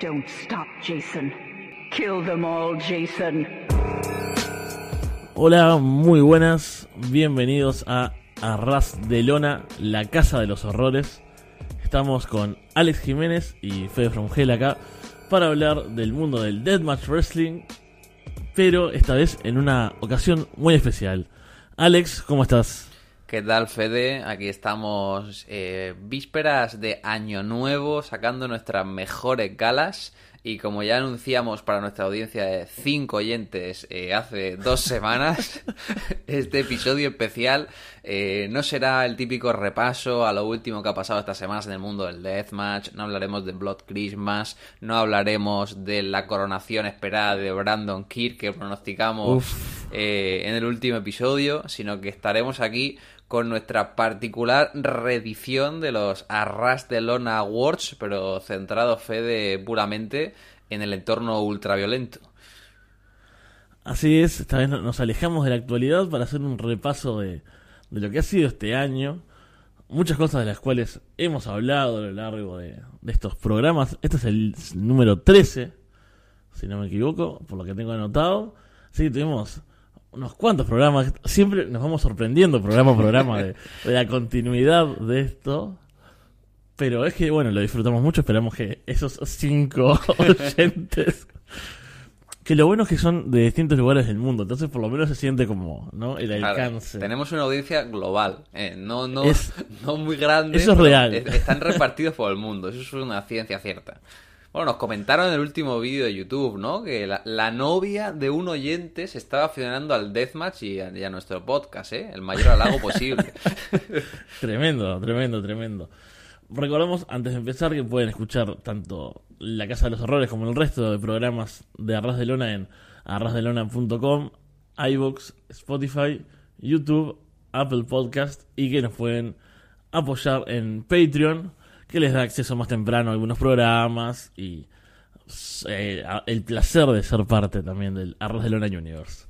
Don't stop, Jason. Kill them all, Jason. Hola, muy buenas. Bienvenidos a Arras de Lona, la casa de los horrores. Estamos con Alex Jiménez y Fede Frongel acá para hablar del mundo del Deathmatch Wrestling, pero esta vez en una ocasión muy especial. Alex, ¿cómo estás? ¿Qué tal, Fede? Aquí estamos eh, vísperas de Año Nuevo, sacando nuestras mejores galas. Y como ya anunciamos para nuestra audiencia de cinco oyentes eh, hace dos semanas, este episodio especial eh, no será el típico repaso a lo último que ha pasado estas semanas en el mundo del Deathmatch, no hablaremos de Blood Christmas, no hablaremos de la coronación esperada de Brandon Kirk que pronosticamos eh, en el último episodio, sino que estaremos aquí con nuestra particular reedición de los Arras de Lona Awards, pero centrado, Fede, puramente en el entorno ultraviolento. Así es, esta vez nos alejamos de la actualidad para hacer un repaso de, lo que ha sido este año. Muchas cosas de las cuales hemos hablado a lo largo de, de estos programas. Este es el número 13, si no me equivoco, por lo que tengo anotado. Así que tuvimos unos cuantos programas. Siempre nos vamos sorprendiendo programa a programa de, de la continuidad de esto. Pero es que, bueno, lo disfrutamos mucho. Esperamos que esos cinco oyentes. Que lo bueno es que son de distintos lugares del mundo. Entonces, por lo menos se siente como, ¿no? El Claro, alcance. tenemos una audiencia global, eh, no, no, Es- no muy grande. eso es real. es- Están repartidos por el mundo, eso es una ciencia cierta. Bueno, nos comentaron en el último vídeo de YouTube, ¿no? Que la, la novia de un oyente se estaba aficionando al Deathmatch y a, nuestro podcast, ¿eh? El mayor halago posible. Tremendo, tremendo, tremendo. Recordamos antes de empezar que pueden escuchar tanto La Casa de los Horrores como el resto de programas de Arras de Lona en arrasdelona.com, iVoox, Spotify, YouTube, Apple Podcast y que nos pueden apoyar en Patreon, que les da acceso más temprano a algunos programas y eh, el placer de ser parte también del Arras de Lona Universe.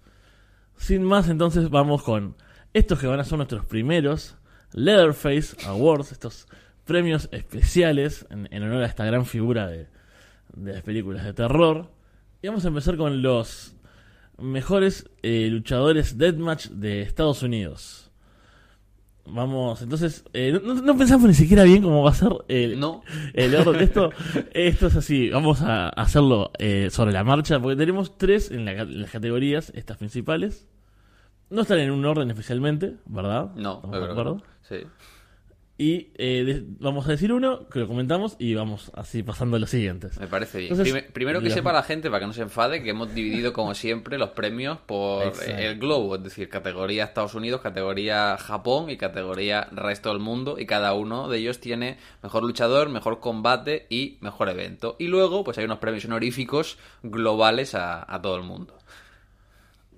Sin más, entonces vamos con estos que van a ser nuestros primeros Leatherface Awards, estos premios especiales en, honor a esta gran figura de, de las películas de terror. Y vamos a empezar con los mejores eh, luchadores deathmatch de Estados Unidos. Vamos, entonces, eh, no, no pensamos ni siquiera bien cómo va a ser el, No. el orden de esto. Esto es así, vamos a hacerlo eh, sobre la marcha, porque tenemos tres en, la en las categorías, estas principales. No están en un orden especialmente, ¿verdad? No, ¿Estamos yo de acuerdo? Sí. Y eh, vamos a decir uno, que lo comentamos y vamos así pasando a los siguientes. Me parece bien. Entonces, primero que los- sepa la gente, para que no se enfade, que hemos dividido como siempre los premios por Exacto. el globo, es decir, categoría Estados Unidos, categoría Japón y categoría resto del mundo, y cada uno de ellos tiene mejor luchador, mejor combate y mejor evento. Y luego, pues hay unos premios honoríficos globales a, a todo el mundo.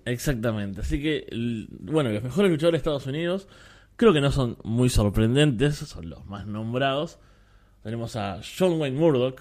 Exactamente. Así que, bueno, los mejores luchadores de Estados Unidos creo que no son muy sorprendentes, son los más nombrados. Tenemos a John Wayne Murdoch,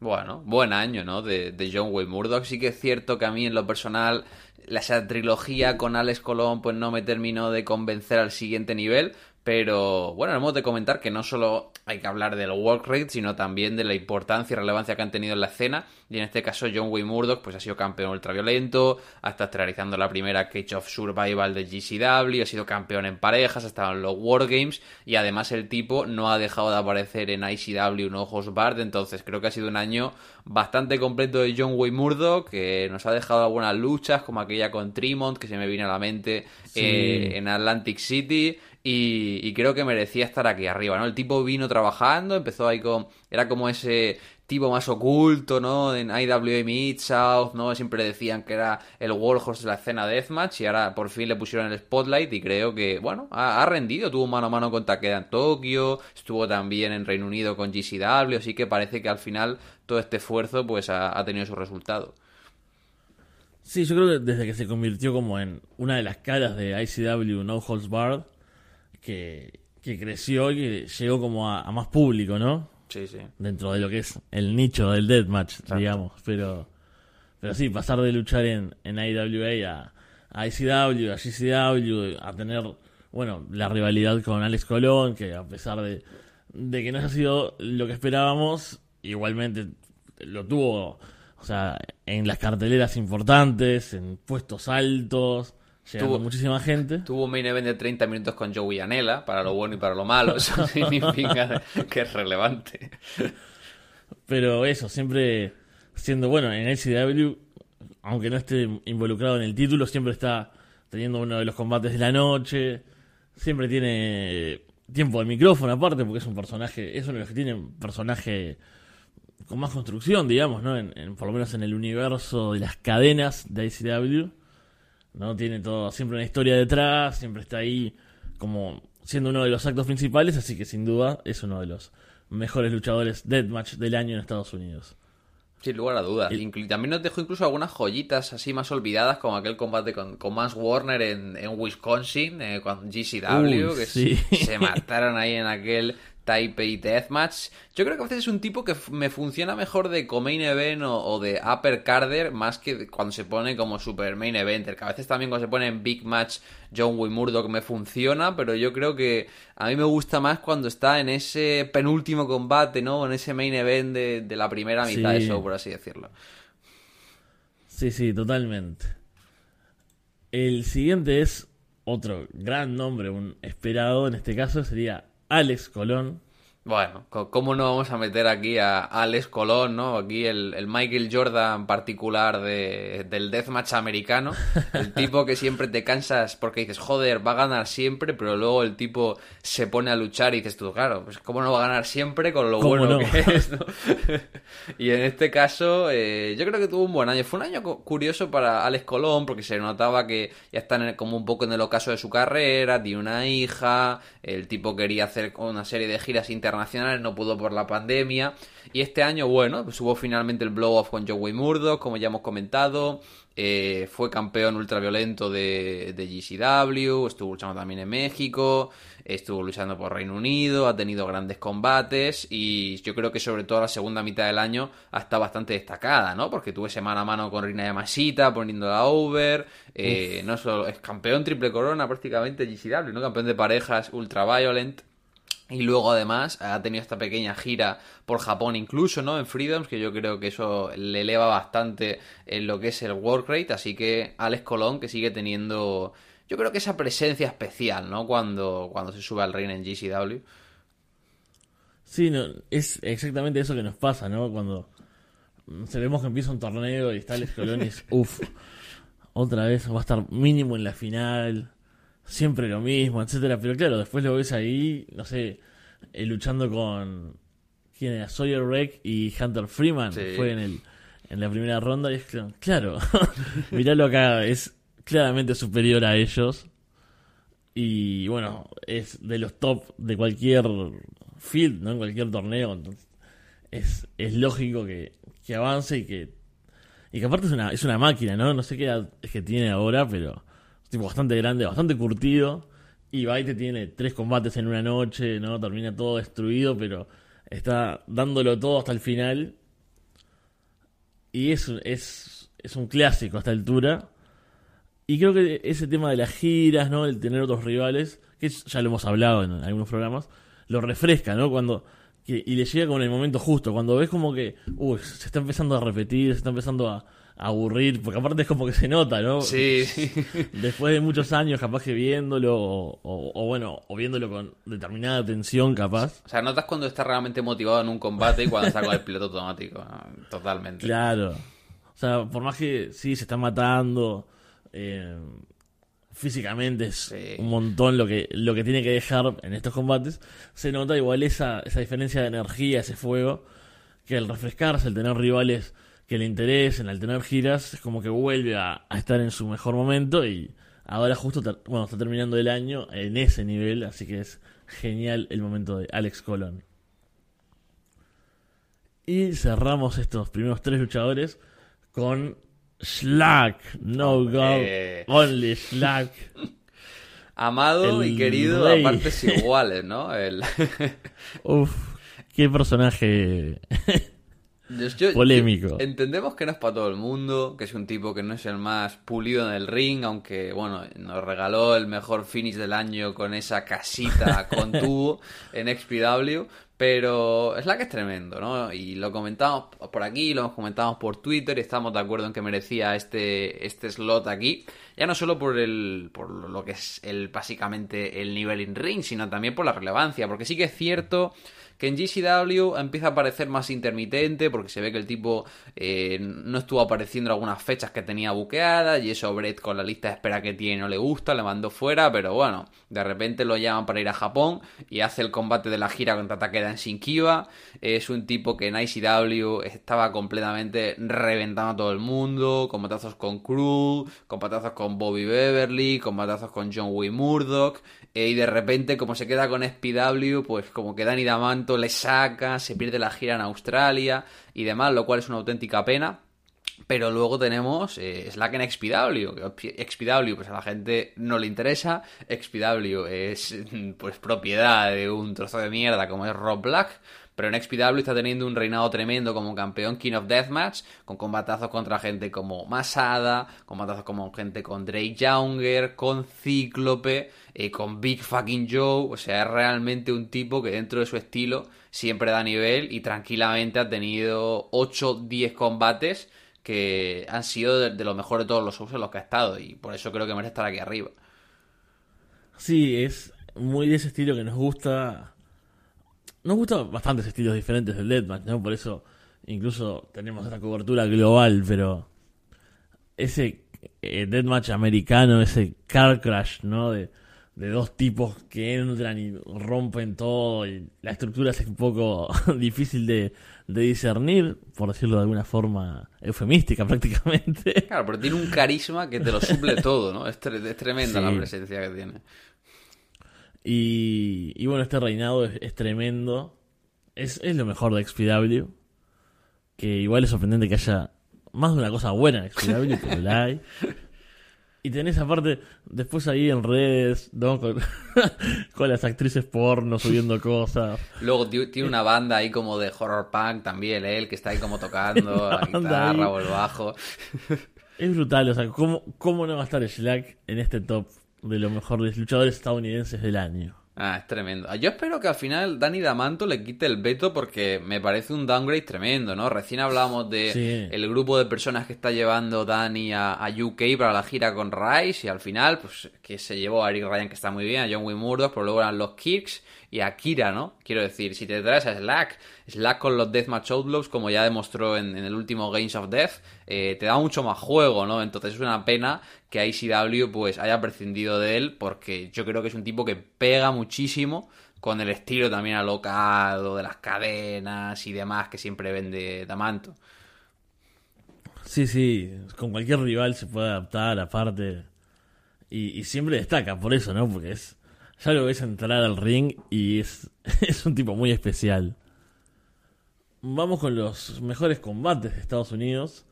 Bueno, buen año, ¿no? De, de John Wayne Murdoch. Sí que es cierto que a mí en lo personal la esa trilogía con Alex Colón pues no me terminó de convencer al siguiente nivel. Pero bueno, hemos de comentar que no solo hay que hablar del work rate, sino también de la importancia y relevancia que han tenido en la escena. Y en este caso, John Wayne Murdoch pues, ha sido campeón ultraviolento, ha estado realizando la primera Cage of Survival de GCW, ha sido campeón en parejas, ha estado en los Wargames y además el tipo no ha dejado de aparecer en ICW no Ojos Bard. Entonces creo que ha sido un año bastante completo de John Wayne Murdoch, que nos ha dejado algunas luchas, como aquella con Tremont, que se me viene a la mente Sí. eh, en Atlantic City. Y, creo que merecía estar aquí arriba, ¿no? El tipo vino trabajando, empezó ahí con... Era como ese tipo más oculto, ¿no? En IWA Mid-South, ¿no? Siempre decían que era el Warhorse de la escena Deathmatch y ahora por fin le pusieron el spotlight y creo que, bueno, ha, rendido. Tuvo mano a mano con Takeda en Tokio, estuvo también en Reino Unido con GCW, así que parece que al final todo este esfuerzo pues ha, ha tenido su resultado. Sí, yo creo que desde que se convirtió como en una de las caras de ICW No Holds Barred, que, que creció y que llegó como a, a más público, ¿no? Sí, sí. Dentro de lo que es el nicho del deathmatch, digamos. Pero, pero sí, pasar de luchar en, en IWA a, a ICW, a GCW, a tener, bueno, la rivalidad con Alex Colón, que a pesar de, de que no haya sido lo que esperábamos, igualmente lo tuvo, o sea, en las carteleras importantes, en puestos altos, llegando Tuvo- muchísima gente. Tuvo un main event de 30 minutos con Joey Anela, para lo bueno y para lo malo. Eso significa que es relevante. Pero eso, siempre siendo bueno en ICW, aunque no esté involucrado en el título, siempre está teniendo uno de los combates de la noche. Siempre tiene tiempo de micrófono aparte, porque es un personaje, es uno de los que tiene un personaje con más construcción, digamos, ¿no? En, en- por lo menos en el universo de las cadenas de ICW. ¿No? Tiene todo, siempre una historia detrás, siempre está ahí como siendo uno de los actos principales, así que sin duda es uno de los mejores luchadores deathmatch del año en Estados Unidos. Sin lugar a dudas. Y- Inclu- también nos dejó incluso algunas joyitas así más olvidadas, como aquel combate con, con Mans Warner en, en Wisconsin, eh, con GCW, Uy, que sí. se, se mataron ahí en aquel Taipei Deathmatch. Yo creo que a veces es un tipo que me funciona mejor de co-main event o, o de upper carder más que cuando se pone como super main eventer. Que a veces también cuando se pone en big match John Wayne Murdoch me funciona, pero yo creo que a mí me gusta más cuando está en ese penúltimo combate, ¿no? En ese main event de, de la primera mitad Sí. de show, por así decirlo. Sí, sí, totalmente. El siguiente es otro gran nombre, un esperado, en este caso sería Alex Colón. Bueno, ¿cómo no vamos a meter aquí a Alex Colón, ¿no? Aquí el, el Michael Jordan particular de, del deathmatch americano. El tipo que siempre te cansas porque dices, joder, va a ganar siempre, pero luego el tipo se pone a luchar y dices tú, claro, pues cómo no va a ganar siempre con lo ¿Cómo bueno no? que es, ¿no? y en este caso, eh, yo creo que tuvo un buen año. Fue un año cu- curioso para Alex Colón porque se notaba que ya está en el- como un poco en el ocaso de su carrera, tiene una hija, el tipo quería hacer una serie de giras internacionales, no pudo por la pandemia. Y este año, bueno, pues hubo finalmente el blow-off con Joey Murdoch, como ya hemos comentado. eh, fue campeón ultraviolento de, de GCW, estuvo luchando también en México, estuvo luchando por Reino Unido, ha tenido grandes combates y yo creo que sobre todo la segunda mitad del año ha estado bastante destacada, ¿no? Porque tuve semana a mano con Rina Yamashita poniéndola over, eh, no solo es campeón triple corona prácticamente GCW, ¿no? Campeón de parejas ultraviolent. Y luego además ha tenido esta pequeña gira por Japón incluso, ¿no? En Freedoms, que yo creo que eso le eleva bastante en lo que es el work rate. Así que Alex Colón, que sigue teniendo, yo creo que esa presencia especial, ¿no? Cuando, cuando se sube al ring en GCW. Sí, no, es exactamente eso que nos pasa, ¿no? Cuando se vemos que empieza un torneo y está Alex Colón y es, uff, otra vez va a estar mínimo en la final, siempre lo mismo, etcétera. Pero claro, después lo ves ahí, no sé, eh, luchando con quién era Sawyer Wreck y Hunter Freeman, Sí. fue en el en la primera ronda y es que, claro, miralo acá, es claramente superior a ellos. Y bueno, es de los top de cualquier field, ¿no? En cualquier torneo. Entonces, es, es lógico que, que avance y que. Y que aparte es una, es una máquina, ¿no? No sé qué edad es que tiene ahora, pero bastante grande, bastante curtido. Y va y te tiene tres combates en una noche, ¿no? Termina todo destruido, pero está dándolo todo hasta el final. Y es, es, es un clásico a esta altura. Y creo que ese tema de las giras, ¿no? El tener otros rivales, que ya lo hemos hablado en algunos programas, lo refresca, ¿no? Cuando y le llega con el momento justo, cuando ves como que, uy, se está empezando a repetir, se está empezando a aburrir, porque aparte es como que se nota, ¿no? Sí. Después de muchos años, capaz que viéndolo, o, o- o bueno, o viéndolo con determinada atención, capaz. O sea, notas cuando está realmente motivado en un combate y cuando con el piloto automático. Totalmente. Claro. O sea, por más que sí se está matando, eh, físicamente es Sí. un montón lo que, lo que tiene que dejar en estos combates, se nota igual esa, esa diferencia de energía, ese fuego, que al refrescarse, al tener rivales que le interesen, al tener giras, es como que vuelve a, a estar en su mejor momento y ahora justo, bueno, está terminando el año en ese nivel, así que es genial el momento de Alex Colón. Y cerramos estos primeros tres luchadores con Slack. No go. Hombre. Only Slack. Amado y querido rey. a partes iguales, ¿no? El... Uf, qué personaje. Yo- yo- Polémico. entendemos que no es para todo el mundo, que es un tipo que no es el más pulido en el ring, aunque, bueno, nos regaló el mejor finish del año con esa casita con tubo en XPW. Pero es la que es tremendo, ¿no? Y lo comentamos por aquí, lo comentamos por Twitter y estamos de acuerdo en que merecía este, este slot aquí. Ya no solo por el, por lo que es el, básicamente el nivel in ring, sino también por la relevancia. Porque sí que es cierto que en GCW empieza a parecer más intermitente porque se ve que el tipo eh, no estuvo apareciendo en algunas fechas que tenía buqueadas y eso Brett con la lista de espera que tiene no le gusta, le mandó fuera, pero bueno, de repente lo llaman para ir a Japón y hace el combate de la gira contra Takeda en Shinkiba. Es un tipo que en ICW estaba completamente reventando a todo el mundo, con batazos con Crew, con batazos con Bobby Beverly, con batazos con John Wayne Murdoch, eh, y de repente como se queda con SPW, pues como que Danny Le saca, se pierde la gira en Australia y demás, lo cual es una auténtica pena. Pero luego tenemos eh, Slack en XPW. XPW, pues a la gente no le interesa. XPW es pues propiedad de un trozo de mierda como es Rob Black. Pero en XPW está teniendo un reinado tremendo como campeón King of Deathmatch, con combatazos contra gente como Masada, combatazos como gente con Drake Younger, con Cíclope, eh, con Big Fucking Joe. O sea, es realmente un tipo que dentro de su estilo siempre da nivel y tranquilamente ha tenido 8-10 combates que han sido de, lo mejor de todos los shows en los que ha estado y por eso creo que merece estar aquí arriba. Sí, es muy de ese estilo que nos gusta nos gustan bastantes estilos diferentes del Deathmatch, ¿no? Por eso incluso tenemos esta cobertura global, pero ese eh, Deathmatch americano, ese car crash, ¿no? De, dos tipos que entran y rompen todo y la estructura es un poco difícil de, discernir, por decirlo de alguna forma eufemística prácticamente. Claro, pero tiene un carisma que te lo suple todo, ¿no? Es, tremenda la presencia que tiene. Y, bueno, este reinado es, tremendo. Es, es, lo mejor de XPW. Que igual es sorprendente que haya más de una cosa buena en XPW, pero la hay. Y tenés aparte, después ahí en redes, ¿no? Con, las actrices porno subiendo cosas. Luego tiene una banda ahí como de horror punk también, él, que está ahí como tocando la guitarra o el bajo. Es brutal, o sea, ¿cómo, ¿cómo no va a estar Slack en este top de los mejores luchadores estadounidenses del año. Ah, es tremendo. Yo espero que al final Danny Damanto le quite el veto porque me parece un downgrade tremendo, ¿no? Recién hablábamos de el grupo de personas que está llevando Danny a, UK para la gira con Rice y al final, pues, que se llevó a Eric Ryan, que está muy bien, a John Wayne Murdoch, pero luego eran los Kicks y a Kira, ¿no? Quiero decir, si te traes a Slack, Slack con los Deathmatch Outlaws, como ya demostró en, el último Games of Death, eh, te da mucho más juego, ¿no? Entonces es una pena que ICW pues haya prescindido de él, porque yo creo que es un tipo que pega muchísimo con el estilo también alocado de las cadenas y demás que siempre vende Damanto. Sí, sí, con cualquier rival se puede adaptar, aparte. Y, y siempre destaca por eso, ¿no? Porque es ya lo ves entrar al ring y es, es un tipo muy especial. Vamos con los mejores combates de Estados Unidos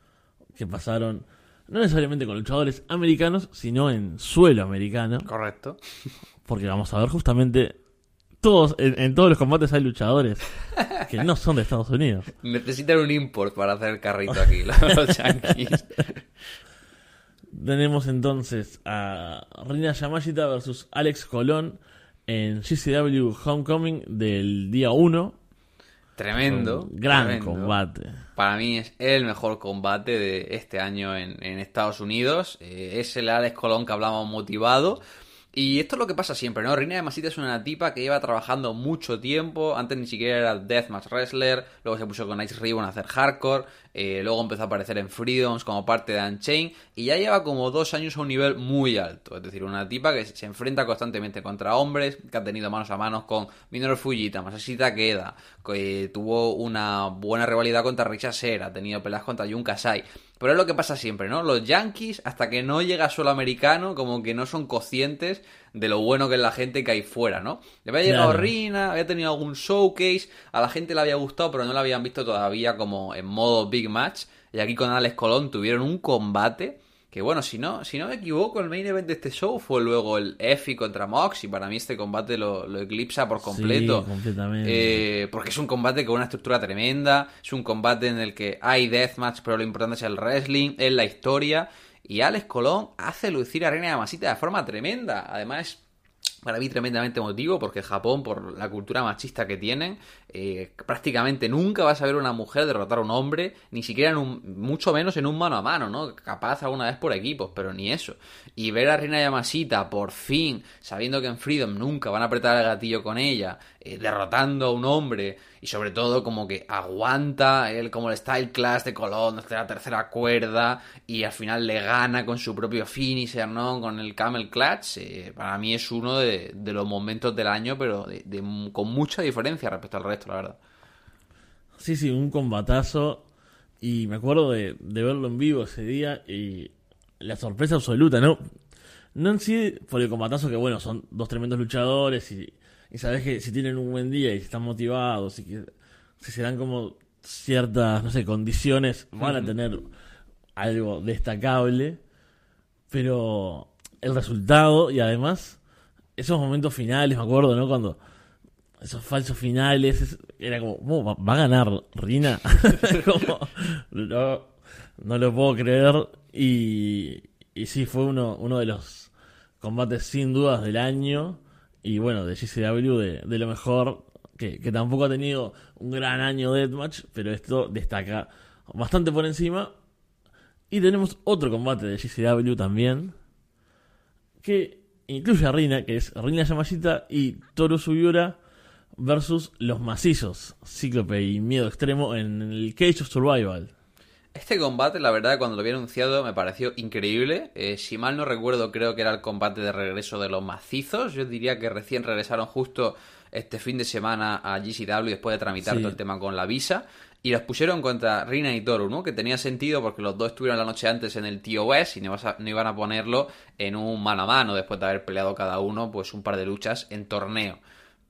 que pasaron no necesariamente con luchadores americanos, sino en suelo americano. Correcto. Porque vamos a ver justamente todos en, todos los combates hay luchadores que no son de Estados Unidos. Necesitan un import para hacer el carrito aquí, los yankees. Tenemos entonces a Rina Yamashita versus Alex Colón en GCW Homecoming del día 1. Tremendo. gran combate. Para mí es el mejor combate de este año en, Estados Unidos. Eh, es el Alex Colón que hablamos motivado. Y esto es lo que pasa siempre, ¿no? Reina de Masita es una tipa que lleva trabajando mucho tiempo. Antes ni siquiera era Deathmatch Wrestler. Luego se puso con Ice Ribbon a hacer hardcore. Eh, luego empezó a aparecer en Freedoms como parte de Unchained. Y ya lleva como dos años a un nivel muy alto. Es decir, una tipa que se enfrenta constantemente contra hombres. Que ha tenido manos a manos con Minoru Fujita, Masashita Keda. Que tuvo una buena rivalidad contra Richa Ser. Ha tenido peleas contra Jun Kasai. Pero es lo que pasa siempre, ¿no? Los Yankees, hasta que no llega solo americano, como que no son conscientes de lo bueno que es la gente que hay fuera, ¿no? Le había llegado Rina, había tenido algún showcase, a la gente le había gustado, pero no la habían visto todavía como en modo Big Match. Y aquí con Alex Colón tuvieron un combate que bueno, si no, si no me equivoco, el main event de este show fue luego el Effie contra Mox. Y para mí este combate lo, eclipsa por completo. Sí, completamente. Eh, porque es un combate con una estructura tremenda. Es un combate en el que hay deathmatch, pero lo importante es el wrestling, es la historia. Y Alex Colón hace lucir a Reina de Masita de forma tremenda. Además, para mí tremendamente emotivo porque Japón, por la cultura machista que tienen, eh, prácticamente nunca vas a ver una mujer derrotar a un hombre, ni siquiera en un, mucho menos en un mano a mano, ¿no? Capaz alguna vez por equipos, pero ni eso. Y ver a Rina Yamashita, por fin, sabiendo que en Freedom nunca van a apretar el gatillo con ella, eh, derrotando a un hombre, y sobre todo como que aguanta él como el Style Class de Colón desde la tercera cuerda, y al final le gana con su propio finisher, ¿no? Con el Camel Clutch, eh, para mí es uno de de, los momentos del año, pero con mucha diferencia respecto al resto, la verdad. Sí, sí, un combatazo. Y me acuerdo de, verlo en vivo ese día y la sorpresa absoluta, ¿no? No en sí por el combatazo que, bueno, son dos tremendos luchadores y, y sabes que si tienen un buen día y están motivados y que si se dan como ciertas, no sé, condiciones, van a tener algo destacable. Pero el resultado y además esos momentos finales, me acuerdo, ¿no? Cuando esos falsos finales, era como, ¿va, a ganar Rina? no lo puedo creer. Y, y sí, fue uno, uno de los combates sin dudas del año. Y bueno, de GCW de, de lo mejor, que, que, tampoco ha tenido un gran año de Deathmatch, pero esto destaca bastante por encima. Y tenemos otro combate de GCW también, que incluye a Rina, que es Rina Yamashita y Toru Sugiura versus los macizos, Cíclope y Miedo Extremo en el Cage of Survival. Este combate, la verdad, cuando lo había anunciado me pareció increíble. Eh, si mal no recuerdo, creo que era el combate de regreso de los macizos. Yo diría que recién regresaron justo este fin de semana a GCW después de tramitar todo el tema con la visa. Y los pusieron contra Rina y Toru, ¿no? Que tenía sentido porque los dos estuvieron la noche antes en el TOS y no, iban a ponerlo en un mano a mano después de haber peleado cada uno pues un par de luchas en torneo.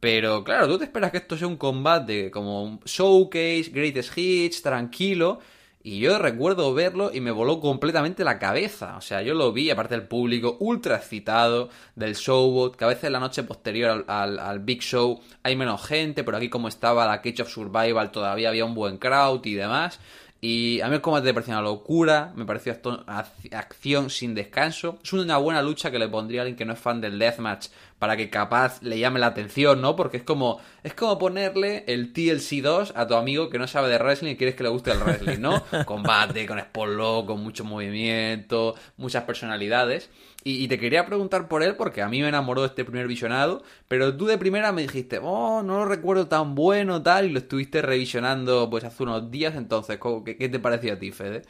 Pero claro, tú te esperas que esto sea un combate como un showcase, greatest hits, tranquilo. Y yo recuerdo verlo y me voló completamente la cabeza. O sea, yo lo vi, aparte del público, ultra excitado del showboat, que a veces la noche posterior al, al, Big Show hay menos gente, pero aquí como estaba la Cage of Survival todavía había un buen crowd y demás. Y a mí el combate me pareció una locura, me pareció acción sin descanso. Es una buena lucha que le pondría a alguien que no es fan del deathmatch para que capaz le llame la atención, ¿no? Porque es como es como ponerle el TLC 2 a tu amigo que no sabe de wrestling y quieres que le guste el wrestling, ¿no? Combate con spot con mucho movimiento, muchas personalidades. Y, te quería preguntar por él porque a mí me enamoró este primer visionado, pero tú de primera me dijiste, oh, no lo recuerdo tan bueno, tal, y lo estuviste revisionando pues hace unos días, entonces, ¿qué, te pareció a ti, Fede?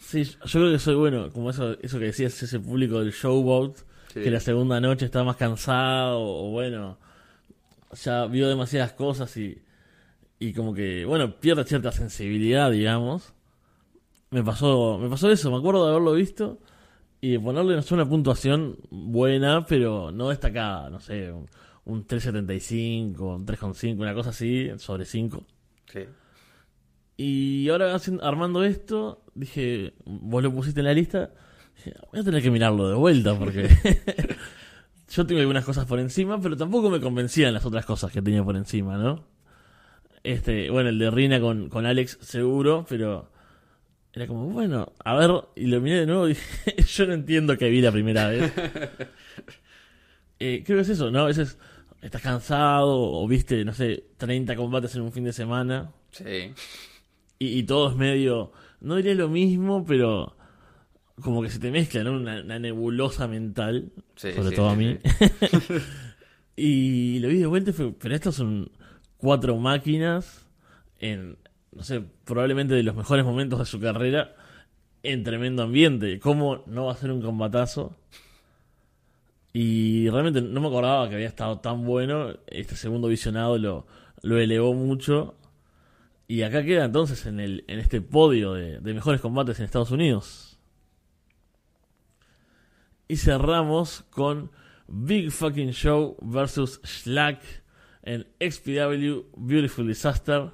Sí, yo creo que soy bueno, como eso, eso que decías, ese público del showboat, que la segunda noche estaba más cansado, o bueno, ya vio demasiadas cosas y, y como que, bueno, pierde cierta sensibilidad, digamos. Me pasó, me pasó eso, me acuerdo de haberlo visto y ponerle no sé, una puntuación buena, pero no destacada, no sé, un, 3.75, un 3.5, una cosa así, sobre 5. Sí. Y ahora armando esto, dije, vos lo pusiste en la lista, voy a tener que mirarlo de vuelta porque yo tengo algunas cosas por encima, pero tampoco me convencían las otras cosas que tenía por encima, ¿no? Este, bueno, el de Rina con, con Alex seguro, pero era como, bueno, a ver, y lo miré de nuevo y dije, yo no entiendo que vi la primera vez. eh, creo que es eso, ¿no? A veces estás cansado o viste, no sé, 30 combates en un fin de semana. Sí. Y, todo es medio, no diría lo mismo, pero como que se te mezcla, ¿no? Una, nebulosa mental, sobre todo a mí. y lo vi de vuelta y fue, pero estos son cuatro máquinas en no sé, probablemente de los mejores momentos de su carrera en tremendo ambiente. ¿Cómo no va a ser un combatazo? Y realmente no me acordaba que había estado tan bueno. Este segundo visionado lo, lo elevó mucho. Y acá queda entonces en, el, en este podio de, de mejores combates en Estados Unidos. Y cerramos con Big Fucking Show versus Slack en XPW Beautiful Disaster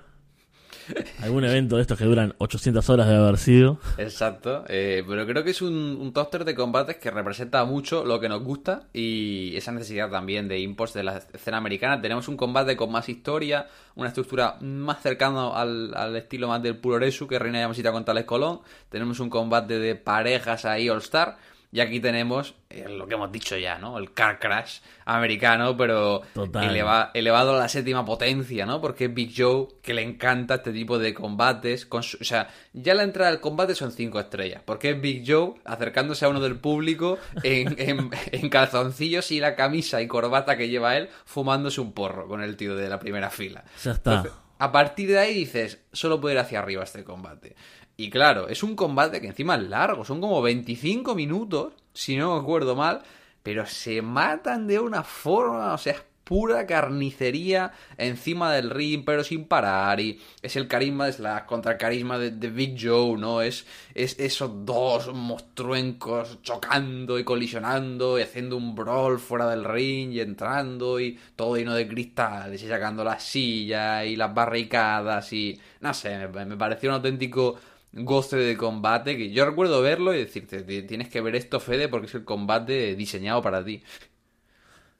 Algún evento de estos que duran 800 horas de haber sido. Exacto, eh, pero creo que es un, un tóster de combates que representa mucho lo que nos gusta y esa necesidad también de impulse de la escena americana. Tenemos un combate con más historia, una estructura más cercana al, estilo más del Puroresu que Reina Yamasita con Tales Colón. Tenemos un combate de parejas ahí All Star Y aquí tenemos eh, lo que hemos dicho ya, ¿no? El car crash americano, pero eleva- elevado a la séptima potencia, ¿no? Porque es Big Joe que le encanta este tipo de combates. con su- o sea, ya la entrada al combate son cinco estrellas. Porque es Big Joe acercándose a uno del público en, en- en calzoncillos y la camisa y corbata que lleva él, fumándose un porro con el tío de la primera fila. Ya está. Entonces, a partir de ahí dices, solo puede ir hacia arriba este combate. Y claro, es un combate que encima es largo, son como 25 minutos, si no me acuerdo mal, pero se matan de una forma, o sea, es pura carnicería encima del ring, pero sin parar. Y es el carisma de Slash contra el carisma de, de Big Joe, ¿no? Es, es esos dos monstruencos chocando y colisionando y haciendo un brawl fuera del ring y entrando y todo lleno de cristales y sacando las sillas y las barricadas y no sé, me, me pareció un auténtico goce de combate que yo recuerdo verlo y decirte, "Ti- tienes que ver esto Fede porque es el combate diseñado para ti.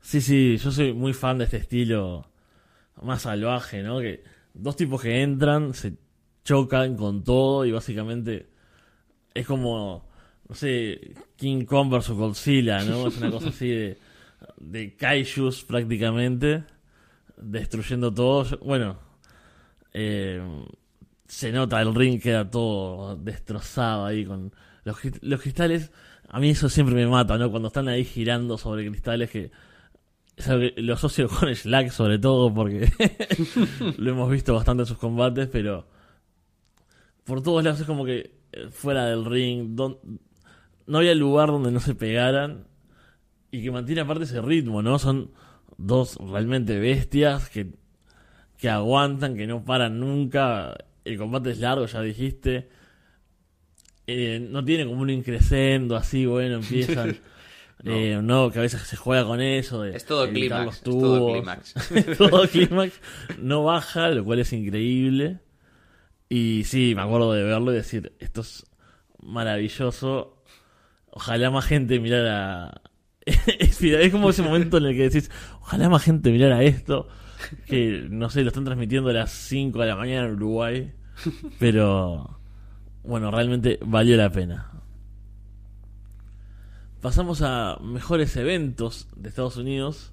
Sí, sí, yo soy muy fan de este estilo más salvaje, ¿no? Que dos tipos que entran, se chocan con todo y básicamente es como, no sé, King Kong versus Godzilla, ¿no? Es una cosa así de, de kaijus prácticamente, destruyendo todo. Bueno, eh, se nota, el ring queda todo destrozado ahí con los, los cristales. A mí eso siempre me mata, ¿no? Cuando están ahí girando sobre cristales que lo asocio con Slack sobre todo porque lo hemos visto bastante en sus combates, pero por todos lados es como que eh, fuera del ring, no había lugar donde no se pegaran y que mantiene aparte ese ritmo, ¿no? Son dos realmente bestias que, que aguantan, que no paran nunca. El combate es largo, ya dijiste. Eh, no tiene como un increscendo así, bueno, empiezan. No. Eh, no, que a veces se juega con eso. De Es todo clímax, todo clímax. todo clímax. No baja, lo cual es increíble. Y sí, me acuerdo de verlo y decir, esto es maravilloso. Ojalá más gente mirara. es como ese momento en el que decís, ojalá más gente mirara esto. Que no sé, lo están transmitiendo a las 5 de la mañana en Uruguay. Pero bueno, realmente valió la pena. Pasamos a mejores eventos de Estados Unidos.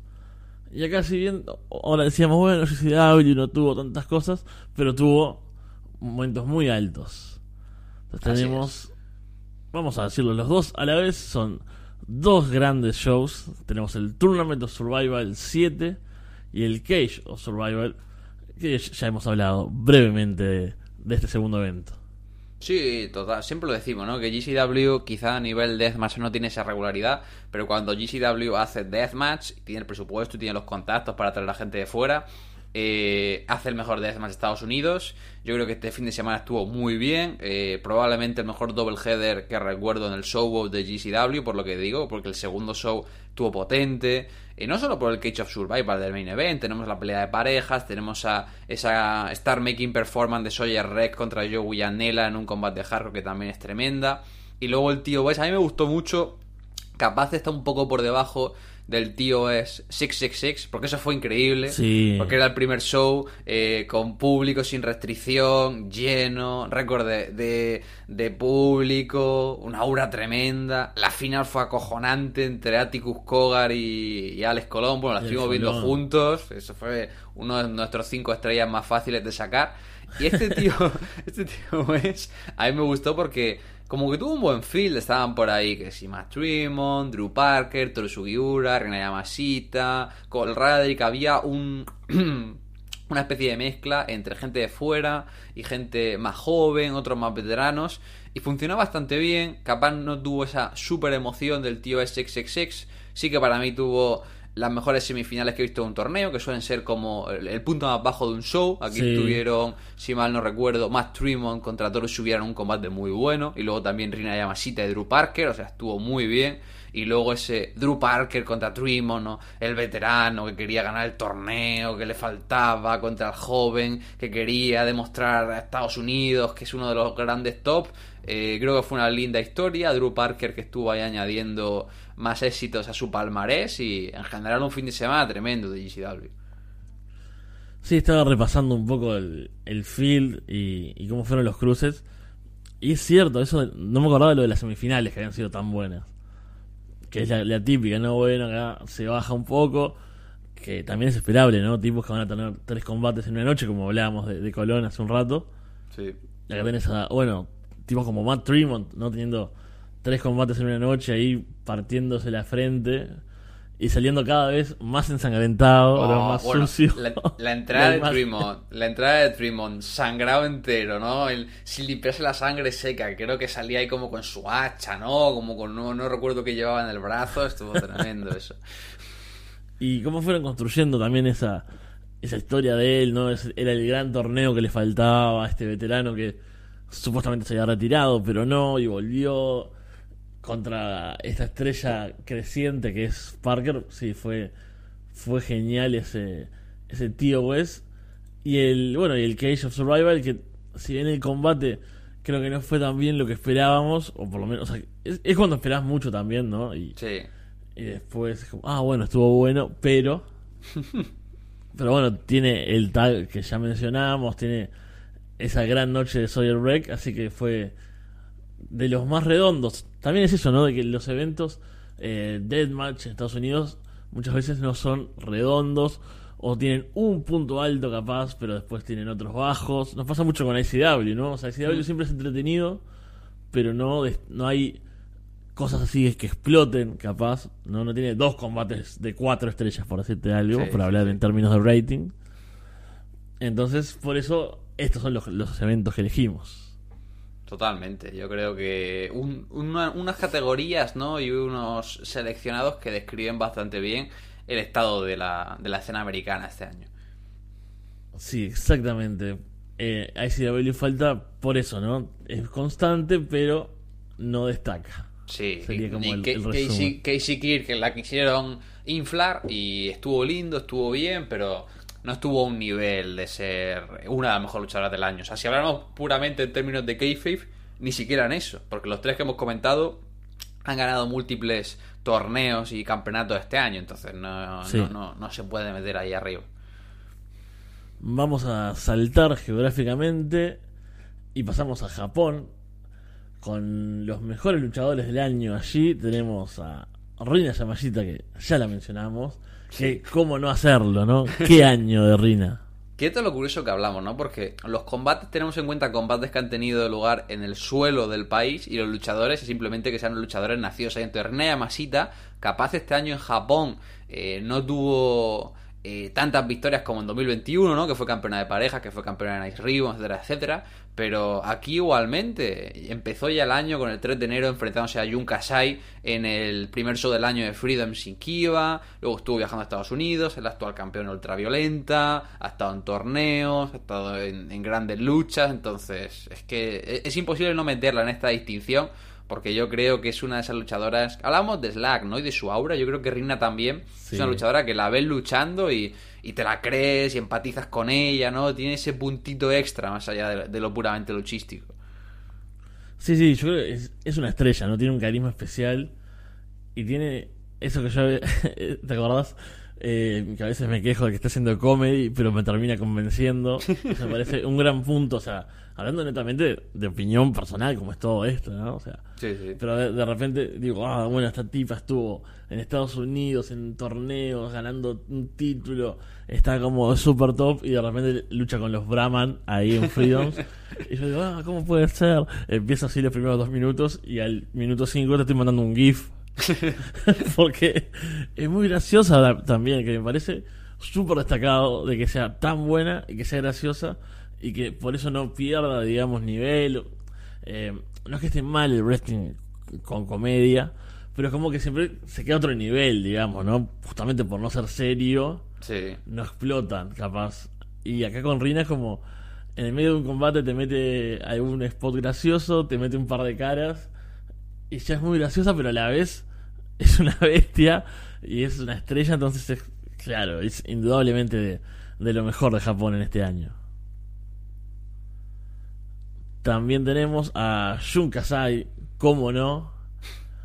Y acá, si bien ahora decíamos, bueno, GCW no tuvo tantas cosas, pero tuvo momentos muy altos. Entonces Así tenemos, vamos a decirlo, los dos a la vez son dos grandes shows. Tenemos el Tournament of Survival 7 y el Cage of Survival, que ya hemos hablado brevemente de, este segundo evento. Sí, total. Siempre lo decimos, ¿no? Que GCW quizá a nivel Deathmatch no tiene esa regularidad, pero cuando GCW hace Deathmatch, tiene el presupuesto y tiene los contactos para traer a la gente de fuera, eh, hace el mejor Deathmatch de Estados Unidos. Yo creo que este fin de semana estuvo muy bien. eh, probablemente el mejor double header que recuerdo en el showboat de GCW, por lo que digo, porque el segundo show estuvo potente. Y no solo por el Cage of Survival del main event, tenemos la pelea de parejas, tenemos a esa Star Making Performance de Sawyer Rex contra Joe Janela en un combate de hardcore que también es tremenda. Y luego el tío West, a mí me gustó mucho, capaz está un poco por debajo del tío es 666, porque eso fue increíble. Sí. Porque era el primer show eh, con público sin restricción, lleno, récord de, de, de público, una aura tremenda. La final fue acojonante entre Atticus Cogar y, y Alex Colón. Bueno, la estuvimos viendo juntos. Eso fue uno de nuestros cinco estrellas más fáciles de sacar. Y este tío, este tío es, a mí me gustó porque como que tuvo un buen field, estaban por ahí que si Matt Tremont, Drew Parker, Toru Sugiura, Rena Yamashita, Cole Radrick, había un una especie de mezcla entre gente de fuera y gente más joven, otros más veteranos, y funcionó bastante bien. Capaz no tuvo esa super emoción del tío SXXX, sí que para mí tuvo las mejores semifinales que he visto en un torneo, que suelen ser como el, el punto más bajo de un show. Aquí Sí. estuvieron, si mal no recuerdo, Matt Tremont contra Toru Sugiura en un combate muy bueno, y luego también Rina Yamashita y Drew Parker, o sea, estuvo muy bien. Y luego ese Drew Parker contra Tremont, ¿no? el veterano que quería ganar el torneo, que le faltaba, contra el joven que quería demostrar a Estados Unidos que es uno de los grandes top. Eh, creo que fue una linda historia. Drew Parker que estuvo ahí añadiendo más éxitos a su palmarés y en general un fin de semana tremendo de GCW. Sí, estaba repasando un poco el, el field y, y cómo fueron los cruces. Y es cierto, eso no me acordaba de lo de las semifinales que habían sido tan buenas. que es la, la típica, ¿no? Bueno, acá se baja un poco, que también es esperable, ¿no? Tipos que van a tener tres combates en una noche, como hablábamos de, de Colón hace un rato. Sí. Y acá tenés a, bueno, tipos como Matt Tremont, ¿no? Teniendo tres combates en una noche ahí partiéndose la frente y saliendo cada vez más ensangrentado, Oh, más bueno, sucio. La, la entrada de Más- Tremont, la entrada de Tremont, sangrado entero, ¿no? El, sin limpiarse la sangre seca, creo que salía ahí como con su hacha, ¿no? Como con, no, no recuerdo qué llevaba en el brazo, estuvo tremendo eso. Y cómo fueron construyendo también esa, esa historia de él, ¿no? Es- Era el gran torneo que le faltaba a este veterano que supuestamente se había retirado, pero no, y volvió contra esta estrella creciente que es Parker. Sí, fue, fue genial ese, ese tío Wes. Y el, bueno, y el Cage of Survival, que si bien el combate creo que no fue tan bien lo que esperábamos, o por lo menos, o sea, es, es cuando esperás mucho también, ¿no? Y, Sí. y después, como, ah, bueno, estuvo bueno, pero. pero bueno, tiene el tag que ya mencionamos, tiene esa gran noche de Sawyer Wreck, así que fue de los más redondos. También es eso, ¿no? De que los eventos eh, Deathmatch en Estados Unidos muchas veces no son redondos o tienen un punto alto capaz, pero después tienen otros bajos. Nos pasa mucho con ICW, ¿no? O sea, ICW siempre es entretenido, pero no, no hay cosas así que exploten, capaz. No, no tiene dos combates de cuatro estrellas, por decirte algo, Sí, por hablar sí. en términos de rating. Entonces, por eso, estos son los, los eventos que elegimos. Totalmente, yo creo que un- una- unas categorías ¿no? y unos seleccionados que describen bastante bien el estado de la, de la escena americana este año. Sí, exactamente. Eh, ICW falta por eso, ¿no? Es constante, pero no destaca. Sí, Sería como y el- Ca- el Casey. Casey Kirk la quisieron inflar y estuvo lindo, estuvo bien, pero no estuvo a un nivel de ser una de las mejores luchadoras del año. O sea, si hablamos puramente en términos de kayfabe, ni siquiera en eso, porque los tres que hemos comentado han ganado múltiples torneos y campeonatos este año, entonces no, Sí. no, no, no se puede meter ahí arriba. Vamos a saltar geográficamente y pasamos a Japón con los mejores luchadores del año. Allí tenemos a Rina Yamashita, que ya la mencionamos. Que, ¿Cómo no hacerlo, no? ¿Qué año de Rina? Que esto es lo curioso que hablamos, ¿no? Porque los combates tenemos en cuenta combates que han tenido lugar en el suelo del país y los luchadores es simplemente que sean luchadores nacidos ahí. Entonces, Rina Yamashita, capaz este año en Japón, eh, no tuvo eh, tantas victorias como en 2021, ¿no? Que fue campeona de parejas, que fue campeona de Nice Ribbon, etcétera, etcétera. Pero aquí igualmente empezó ya el año con el 3 de enero enfrentándose a Jun Kasai en el primer show del año de Freedom Sin Kiva. Luego estuvo viajando a Estados Unidos, es la actual campeona ultraviolenta. Ha estado en torneos, ha estado en, en grandes luchas. Entonces, es que es, es imposible no meterla en esta distinción. Porque yo creo que es una de esas luchadoras. Hablamos de Slack, ¿no? Y de su aura. Yo creo que Rina también Sí. es una luchadora que la ves luchando y, y te la crees y empatizas con ella, ¿no? Tiene ese puntito extra más allá de, lo puramente luchístico. Sí, sí, yo creo que es, es una estrella, ¿no? Tiene un carisma especial y tiene eso que yo... ¿Te acordás? Eh, que a veces me quejo de que está haciendo comedy, pero me termina convenciendo. Eso me parece un gran punto, o sea, hablando netamente de opinión personal, como es todo esto, ¿no? O sea, Sí, sí. pero de, de repente digo, ah, bueno, esta tipa estuvo en Estados Unidos, en torneos, ganando un título, está como super top y de repente lucha con los Brahman ahí en Freedoms. y yo digo, ah, ¿cómo puede ser? Empiezo así los primeros dos minutos y al minuto cinco te estoy mandando un GIF. Porque es muy graciosa la- también, que me parece súper destacado de que sea tan buena y que sea graciosa y que por eso no pierda, digamos, nivel. Eh, no es que esté mal el wrestling con comedia, pero es como que siempre se queda otro nivel, digamos, ¿no? Justamente por no ser serio, Sí. no explotan, capaz. Y acá con Rina es como, en el medio de un combate te mete algún spot gracioso, te mete un par de caras, y ya es muy graciosa, pero a la vez es una bestia y es una estrella, entonces es, claro, es indudablemente de, de lo mejor de Japón en este año. También tenemos a Shun Kasai, cómo no,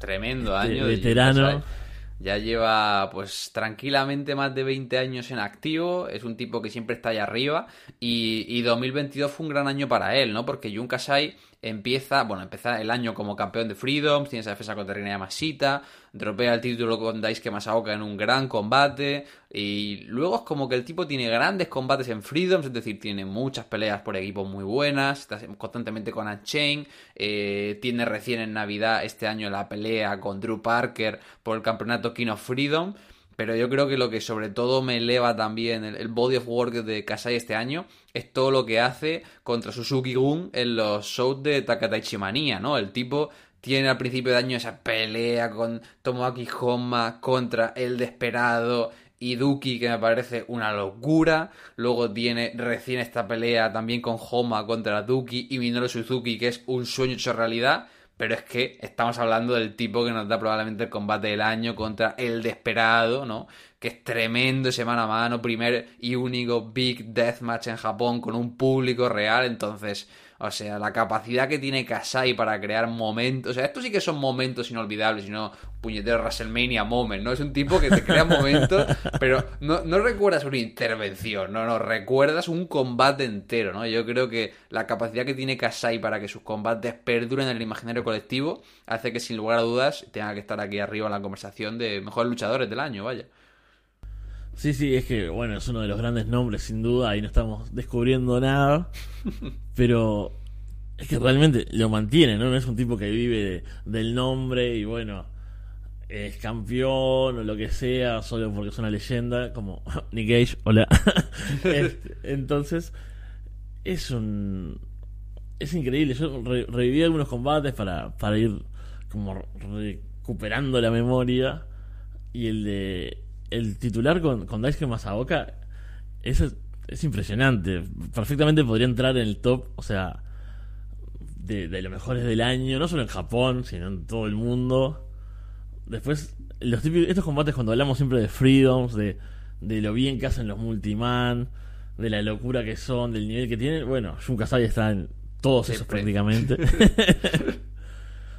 Tremendo Este año. de veterano. Jun Kasai. Ya lleva, pues, tranquilamente más de 20 años en activo. Es un tipo que siempre está ahí arriba. Y, y 2022 fue un gran año para él, ¿no? Porque Jun Kasai empieza, bueno, empieza el año como campeón de Freedoms, tiene esa defensa contra Rina Yamashita. dropea el título con Daisuke Masaoka en un gran combate, y luego es como que el tipo tiene grandes combates en Freedoms, es decir, tiene muchas peleas por equipos muy buenas, está constantemente con Unchained, eh, tiene recién en Navidad este año la pelea con Drew Parker por el campeonato King of Freedom, pero yo creo que lo que sobre todo me eleva también el, body of work de Kasai este año es todo lo que hace contra Suzuki Gun en los shows de Takataichi Manía, ¿no? El tipo tiene al principio de año esa pelea con Tomoaki Honma contra el Desperado y que me parece una locura. Luego tiene recién esta pelea también con Homa contra Duki y Minoru Suzuki, que es un sueño hecho realidad pero es que estamos hablando del tipo que nos da probablemente el combate del año contra el Desperado, ¿no? Que es tremendo ese mano a mano, primer y único Big Deathmatch en Japón con un público real, entonces o sea, la capacidad que tiene Kasai para crear momentos. O sea, estos sí que son momentos inolvidables, sino puñetero WrestleMania moment, ¿no? Es un tipo que te crea momentos, pero no, no recuerdas una intervención, no, no, recuerdas un combate entero, ¿no? Yo creo que la capacidad que tiene Kasai para que sus combates perduren en el imaginario colectivo hace que sin lugar a dudas tenga que estar aquí arriba en la conversación de mejores luchadores del año, vaya. Sí, sí, es que, bueno, es uno de los grandes nombres, sin duda, y no estamos descubriendo nada. pero es que realmente lo mantiene, ¿no? No es un tipo que vive del nombre y, bueno, es campeón o lo que sea, solo porque es una leyenda, como Nick hola. Este, entonces, es un. Es increíble. Yo reviví algunos combates para, para ir como recuperando la memoria. Y el de el titular con, con Daisuke Masaoka es, es impresionante. Perfectamente podría entrar en el top, o sea, de, de los mejores del año, no solo en Japón, sino en todo el mundo. Después, los típicos, estos combates cuando hablamos siempre de Freedoms, de, de lo bien que hacen los Multiman, de la locura que son, del nivel que tienen, bueno, Jun Kasai está en todos esos prácticamente.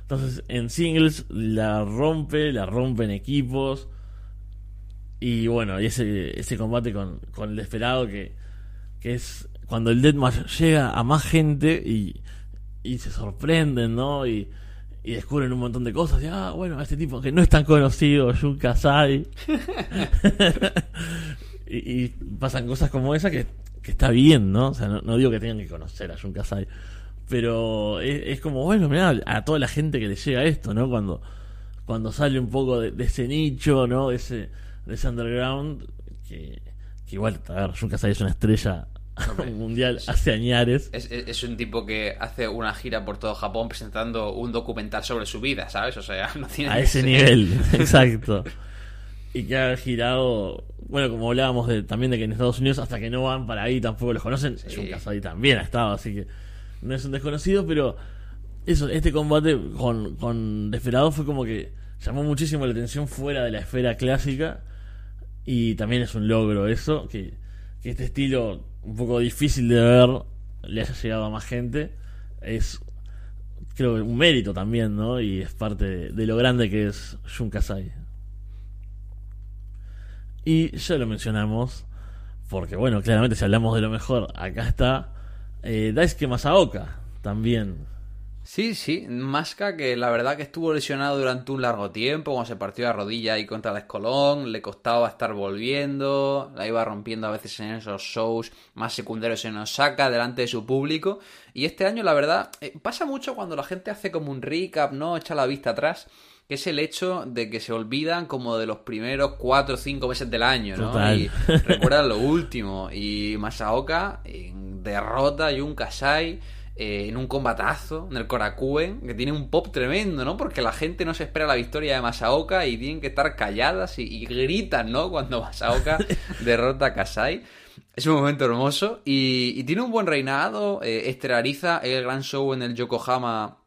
Entonces, en singles la rompe, la rompe en equipos. Y bueno, y ese, ese combate con, con el desesperado que, que es cuando el Deathmatch llega a más gente y, y se sorprenden, ¿no? Y, y descubren un montón de cosas. Y, ah, bueno, este tipo que no es tan conocido, Jun Kasai. y, pasan cosas como esa que, que está bien, ¿no? O sea, no, digo que tengan que conocer a Jun Kasai. Pero es, como, bueno, mira a toda la gente que le llega esto, ¿no? Cuando, cuando sale un poco de, de ese nicho, ¿no? Ese de ese underground que, igual, a ver, Jun es una estrella mundial hace añares. Es, un tipo que hace una gira por todo Japón presentando un documental sobre su vida, ¿sabes? O sea, no tiene A ese nivel, exacto. Y que ha girado, bueno, como hablábamos de, también de que en Estados Unidos hasta que no van para ahí tampoco los conocen. Sí. Jun también ha estado, así que no es un desconocido, pero eso, este combate con, con Desperado fue como que llamó muchísimo la atención fuera de la esfera clásica y también es un logro eso, que, este estilo un poco difícil de ver le haya llegado a más gente. Es, creo, un mérito también, ¿no? Y es parte de, lo grande que es Shun Kasai. Y ya lo mencionamos, porque bueno, claramente si hablamos de lo mejor, acá está eh, Daisuke Masaoka, también Sí, sí, Masca que la verdad que estuvo lesionado durante un largo tiempo, cuando se partió la rodilla ahí contra el escolón, le costaba estar volviendo, la iba rompiendo a veces en esos shows más secundarios en Osaka, delante de su público, y este año la verdad eh, pasa mucho cuando la gente hace como un recap, ¿no? Echa la vista atrás, que es el hecho de que se olvidan como de los primeros cuatro o cinco meses del año, ¿no? Y recuerdan lo último, y Masaoka en derrota y un Kasai eh, en un combatazo en el Korakuen, que tiene un pop tremendo, ¿no? Porque la gente no se espera la victoria de Masaoka y tienen que estar calladas y, gritan, ¿no? Cuando Masaoka derrota a Kasai. Es un momento hermoso y, tiene un buen reinado. Eh, esteriliza el gran show en el Yokohama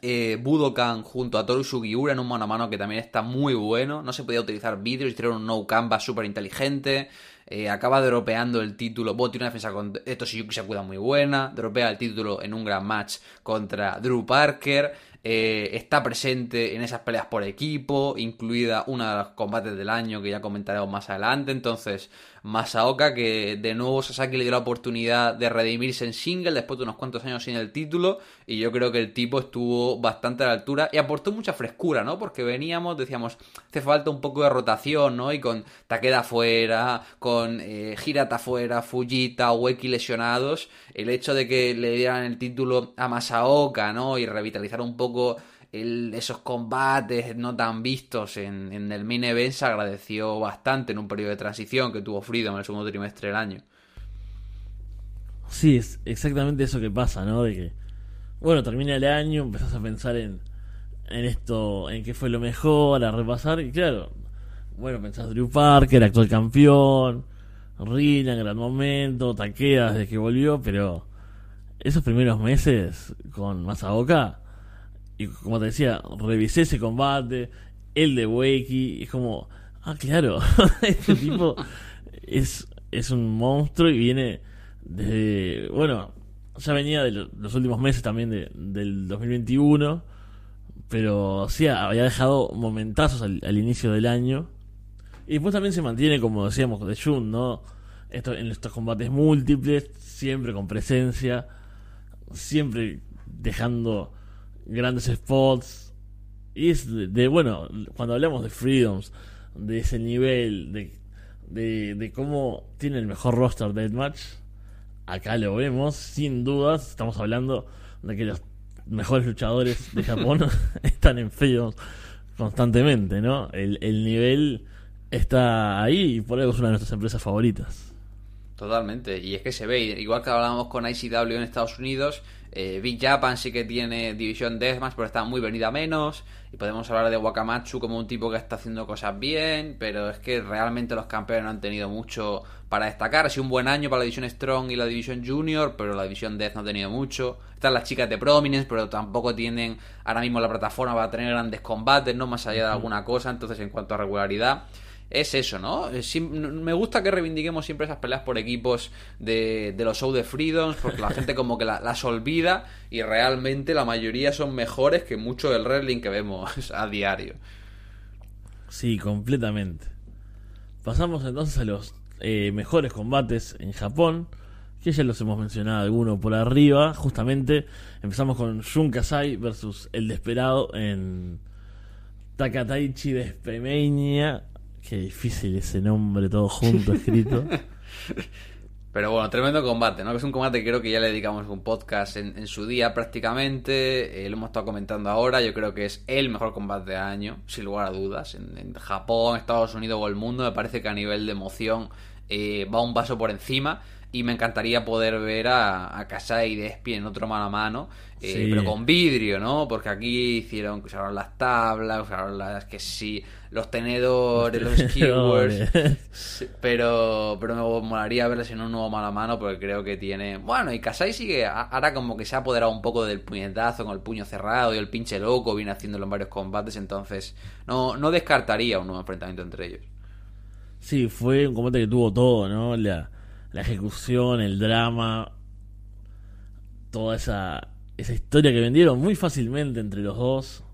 eh, Budokan junto a Toru Sugiura en un mano a mano que también está muy bueno. No se podía utilizar vídeos, hicieron un no canvas súper inteligente. Eh, acaba dropeando el título. Bo tiene una defensa con esto se cuida muy buena. Dropea el título en un gran match contra Drew Parker. eh, está presente en esas peleas por equipo, incluida una de los combates del año que ya comentaremos más adelante. Entonces, Masaoka, que de nuevo Sasaki le dio la oportunidad de redimirse en single después de unos cuantos años sin el título. Y yo creo que el tipo estuvo bastante a la altura y aportó mucha frescura, ¿no? Porque veníamos, decíamos, hace falta un poco de rotación, ¿no? Y con Takeda afuera, con eh, Hirata afuera, Fujita, Ueki lesionados, el hecho de que le dieran el título a Masaoka, ¿no? Y revitalizar un poco esos combates no tan vistos en, el main event se agradeció bastante en un periodo de transición que tuvo Freedom en el segundo trimestre del año. Sí, es exactamente eso que pasa, ¿no? De que, bueno, termina el año, empezás a pensar en, en esto, en qué fue lo mejor, a repasar, y claro, bueno, pensás Drew Parker, actual campeón, Rina en gran momento, Takeda desde que volvió, pero esos primeros meses con Masaoka y como te decía, revisé ese combate, el de Wakey, es como, ah, claro, este tipo es, es un monstruo y viene desde, bueno, ya venía de los últimos meses también de, del 2021, pero sí, había dejado momentazos al, inicio del año. Y después también se mantiene, como decíamos, de Jun, ¿no? Esto, en estos combates múltiples, siempre con presencia, siempre dejando grandes spots. Y es de, bueno, cuando hablamos de Freedoms, de ese nivel, de, de, cómo tiene el mejor roster Deathmatch, acá lo vemos, sin dudas. Estamos hablando de que los mejores luchadores de Japón están en Freedoms constantemente, ¿no? El, el nivel está ahí y por eso es una de nuestras empresas favoritas. Totalmente, y es que se ve, igual que hablábamos con ICW en Estados Unidos, eh, Big Japan sí que tiene división Deathmatch, pero está muy venida menos. Y podemos hablar de Wakamatsu como un tipo que está haciendo cosas bien, pero es que realmente los campeones no han tenido mucho para destacar. Ha sido un buen año para la división Strong y la división Junior, pero la división Death no ha tenido mucho. Están las chicas de Prominence, pero tampoco tienen ahora mismo la plataforma para tener grandes combates, no más allá de alguna cosa. Entonces, en cuanto a regularidad es eso, ¿no? me gusta que reivindiquemos siempre esas peleas por equipos de, los show de Freedoms, porque la gente como que las olvida y realmente la mayoría son mejores que mucho del wrestling que vemos a diario. Sí, completamente. Pasamos entonces a los eh, mejores combates en Japón, que ya los hemos mencionado alguno por arriba. Justamente empezamos con Shun Kasai versus El Desperado en Takataichi de Espemeña Qué difícil ese nombre todo junto escrito. Pero bueno, tremendo combate, ¿no? Que es un combate que creo que ya le dedicamos un podcast en, su día prácticamente. Eh, lo hemos estado comentando ahora. Yo creo que es el mejor combate de año, sin lugar a dudas. En, Japón, Estados Unidos o el mundo, me parece que a nivel de emoción eh, va un paso por encima y me encantaría poder ver a, a Kasai y Despi en otro mano a mano, eh, pero con vidrio, ¿no? Porque aquí hicieron, usaron las tablas, usaron las que sí, los tenedores, los, keywords, pero, pero me molaría verles en un nuevo mano a mano porque creo que tiene... Bueno, y Kasai sigue, ahora como que se ha apoderado un poco del puñetazo con el puño cerrado y el pinche loco, viene haciéndolo en varios combates, entonces no, no descartaría un nuevo enfrentamiento entre ellos. Sí, fue un combate que tuvo todo, ¿no? La la ejecución, el drama, toda esa, esa historia que vendieron muy fácilmente entre los dos.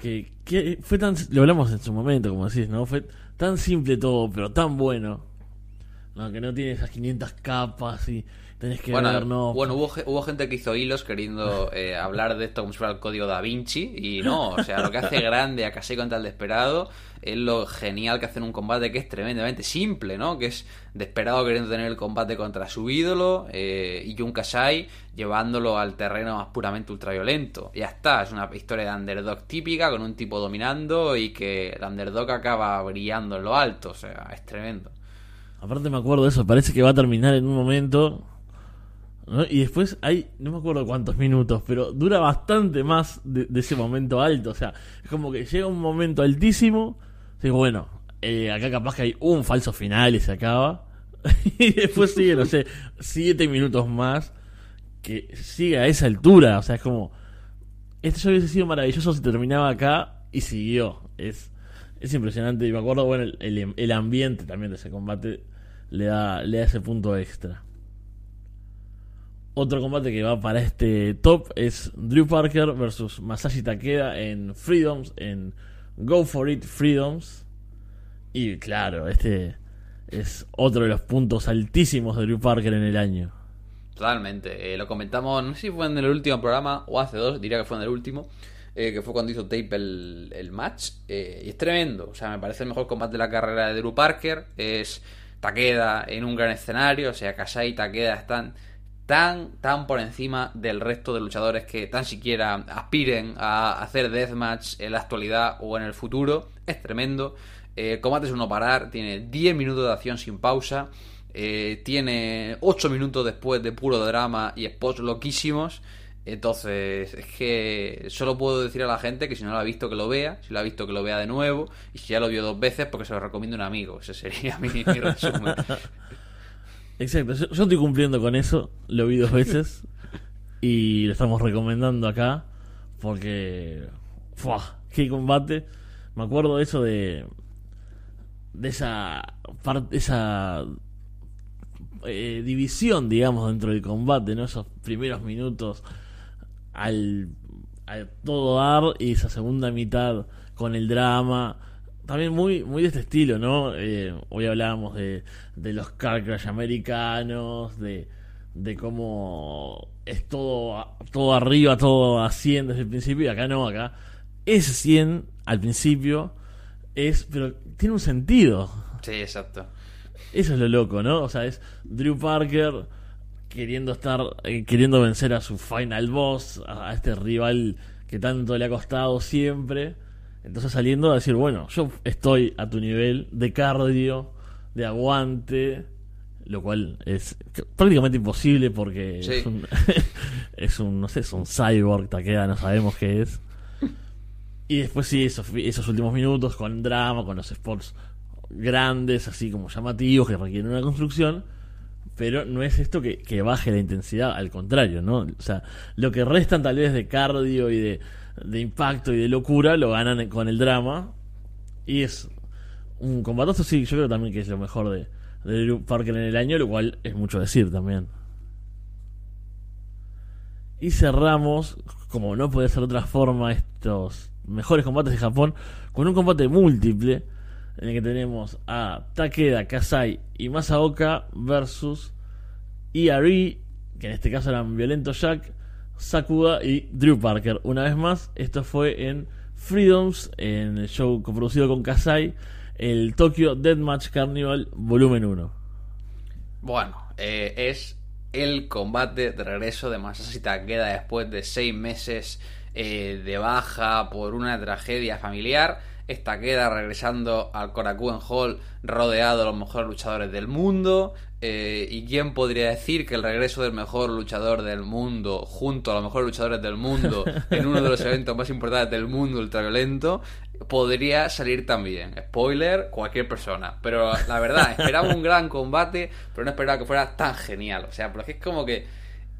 Que, que fue tan. Lo hablamos en su momento, como decís, ¿no? Fue tan simple todo, pero tan bueno. ¿no? Que no tiene esas 500 capas y tenés que bueno, ver, ¿no? Bueno, hubo, hubo gente que hizo hilos queriendo eh, hablar de esto como si fuera el código da Vinci. Y no, o sea, lo que hace grande a Casi contra el Desperado es lo genial que hacen un combate que es tremendamente simple, ¿no? Que es desesperado queriendo tener el combate contra su ídolo eh, y Jun Kasai llevándolo al terreno más puramente ultraviolento. Ya está, es una historia de underdog típica con un tipo dominando y que el underdog acaba brillando en lo alto, o sea, es tremendo. Aparte me acuerdo de eso, parece que va a terminar en un momento y después hay, no me acuerdo cuántos minutos, pero dura bastante más de, ese momento alto. O sea, es como que llega un momento altísimo Digo, bueno, eh, acá capaz que hay un falso final y se acaba. y después sigue, no sé, siete minutos más que sigue a esa altura. O sea, es como. Esto ya hubiese sido maravilloso si terminaba acá y siguió. Es, es impresionante. Y me acuerdo, bueno, el, el, ambiente también de ese combate le da, le da ese punto extra. Otro combate que va para este top es Drew Parker versus Masashi Takeda en Freedoms, en Go For It Freedoms. Y claro, este es otro de los puntos altísimos de Drew Parker en el año. Totalmente. Eh, lo comentamos, no sé si fue en el último programa o hace dos, diría que fue en el último. Eh, que fue cuando hizo Tape el, el match. Eh, y es tremendo. O sea, me parece el mejor combate de la carrera de Drew Parker. Es Takeda en un gran escenario. O sea, Kasai y Takeda están tan, tan por encima del resto de luchadores que tan siquiera aspiren a hacer deathmatch en la actualidad o en el futuro. Es tremendo. Eh, combate es uno parar, tiene 10 minutos de acción sin pausa. tiene 8 minutos después de puro drama y spots loquísimos. Entonces, es que solo puedo decir a la gente que si no lo ha visto que lo vea, si lo ha visto que lo vea de nuevo, y si ya lo vio dos veces, porque se lo recomiendo un amigo. Ese sería mi, resumen. Exacto, yo, estoy cumpliendo con eso, lo vi dos veces y lo estamos recomendando acá porque... ¡Fua! ¡Qué combate! Me acuerdo de eso de... De esa parte, esa eh, división, digamos, dentro del combate, ¿no? Esos primeros minutos al, todo dar y esa segunda mitad con el drama. También muy, muy de este estilo, ¿no? Eh, hoy hablábamos de, de los car crash americanos, de, de cómo es todo, todo arriba, todo a 100 desde el principio, y acá no, acá es 100 al principio, es, pero tiene un sentido. Sí, exacto. Eso es lo loco, ¿no? O sea, es Drew Parker queriendo estar, eh, queriendo vencer a su final boss, a, este rival que tanto le ha costado siempre. Entonces saliendo a decir, bueno, yo estoy a tu nivel de cardio, de aguante, lo cual es prácticamente imposible porque es, un, es un, no sé, es un cyborg, taqueda, no sabemos qué es. Y después sí, esos, esos últimos minutos con drama, con los spots grandes, así como llamativos, que requieren una construcción pero no es esto que, baje la intensidad, al contrario, ¿no? O sea, lo que restan tal vez de cardio y de, de impacto y de locura lo ganan con el drama. Y es un combatazo, sí, yo creo también que es lo mejor de, de Parker en el año, lo cual es mucho decir también. Y cerramos, como no puede ser de otra forma, estos mejores combates de Japón con un combate múltiple en el que tenemos a Takeda, Kasai y Masaoka versus ERE, que en este caso eran Violento Jack, Sakuda y Drew Parker. Una vez más, esto fue en Freedoms, en el show coproducido con Kasai, el Tokyo Deathmatch Carnival Volumen 1. Bueno, eh, es el combate de regreso de Masashi Takeda después de seis meses eh, de baja por una tragedia familiar esta queda regresando al Korakuen Hall rodeado de los mejores luchadores del mundo. Eh, ¿Y quién podría decir que el regreso del mejor luchador del mundo, junto a los mejores luchadores del mundo, en uno de los eventos más importantes del mundo ultraviolento, podría salir también? Spoiler, cualquier persona. Pero la verdad, esperaba un gran combate, pero no esperaba que fuera tan genial. O sea, porque es como que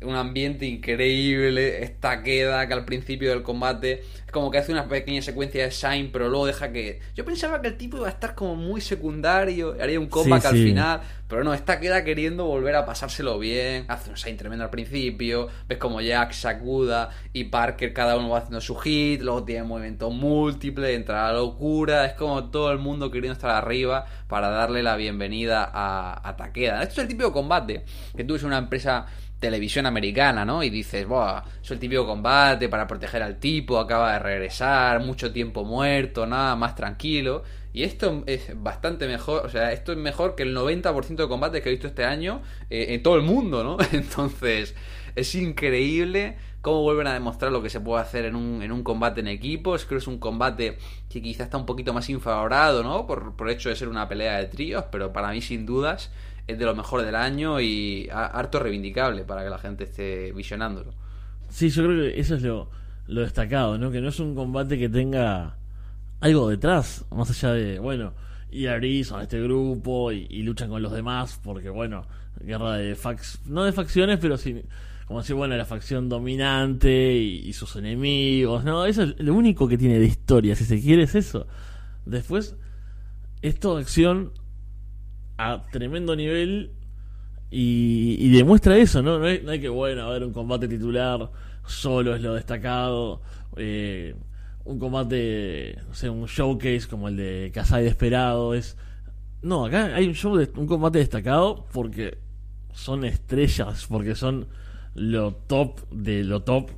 un ambiente increíble, esta queda que al principio del combate es como que hace una pequeña secuencia de Shine, pero luego deja que... Yo pensaba que el tipo iba a estar como muy secundario, haría un comeback al final, pero no, esta queda queriendo volver a pasárselo bien, hace un Shine tremendo al principio, ves como Jack, Sakuda y Parker cada uno va haciendo su hit, luego tiene movimiento múltiple, entra la locura, es como todo el mundo queriendo estar arriba para darle la bienvenida a, a Takeda. Esto es el tipo de combate que tú eres una empresa televisión americana, ¿no? Y dices, Buah, es el típico combate para proteger al tipo, acaba de regresar, mucho tiempo muerto, nada, más tranquilo. Y esto es bastante mejor, o sea, esto es mejor que el 90% de combates que he visto este año eh, en todo el mundo, ¿no? Entonces, es increíble cómo vuelven a demostrar lo que se puede hacer en un, en un combate en equipo. Creo que es un combate que quizá está un poquito más infavorado, ¿no? Por, por hecho de ser una pelea de tríos, pero para mí, sin dudas, es de lo mejor del año y harto reivindicable para que la gente esté visionándolo. Sí, yo creo que eso es lo, lo destacado, ¿no? Que no es un combate que tenga algo detrás, más allá de, bueno, y son este grupo y, luchan con los demás, porque bueno, guerra de fax, no de facciones, pero sí, como decir, bueno, la facción dominante y, y, sus enemigos, ¿no? Eso es lo único que tiene de historia, si se quiere, es eso. Después, es toda acción a tremendo nivel Y, demuestra eso, ¿no? No hay, no hay que, bueno, a ver, un combate titular solo es lo destacado. Eh, un combate, no sé, un showcase como el de Kasai Desperado. Es, no, acá hay un, show de, un combate destacado porque son estrellas, porque son lo top de lo top.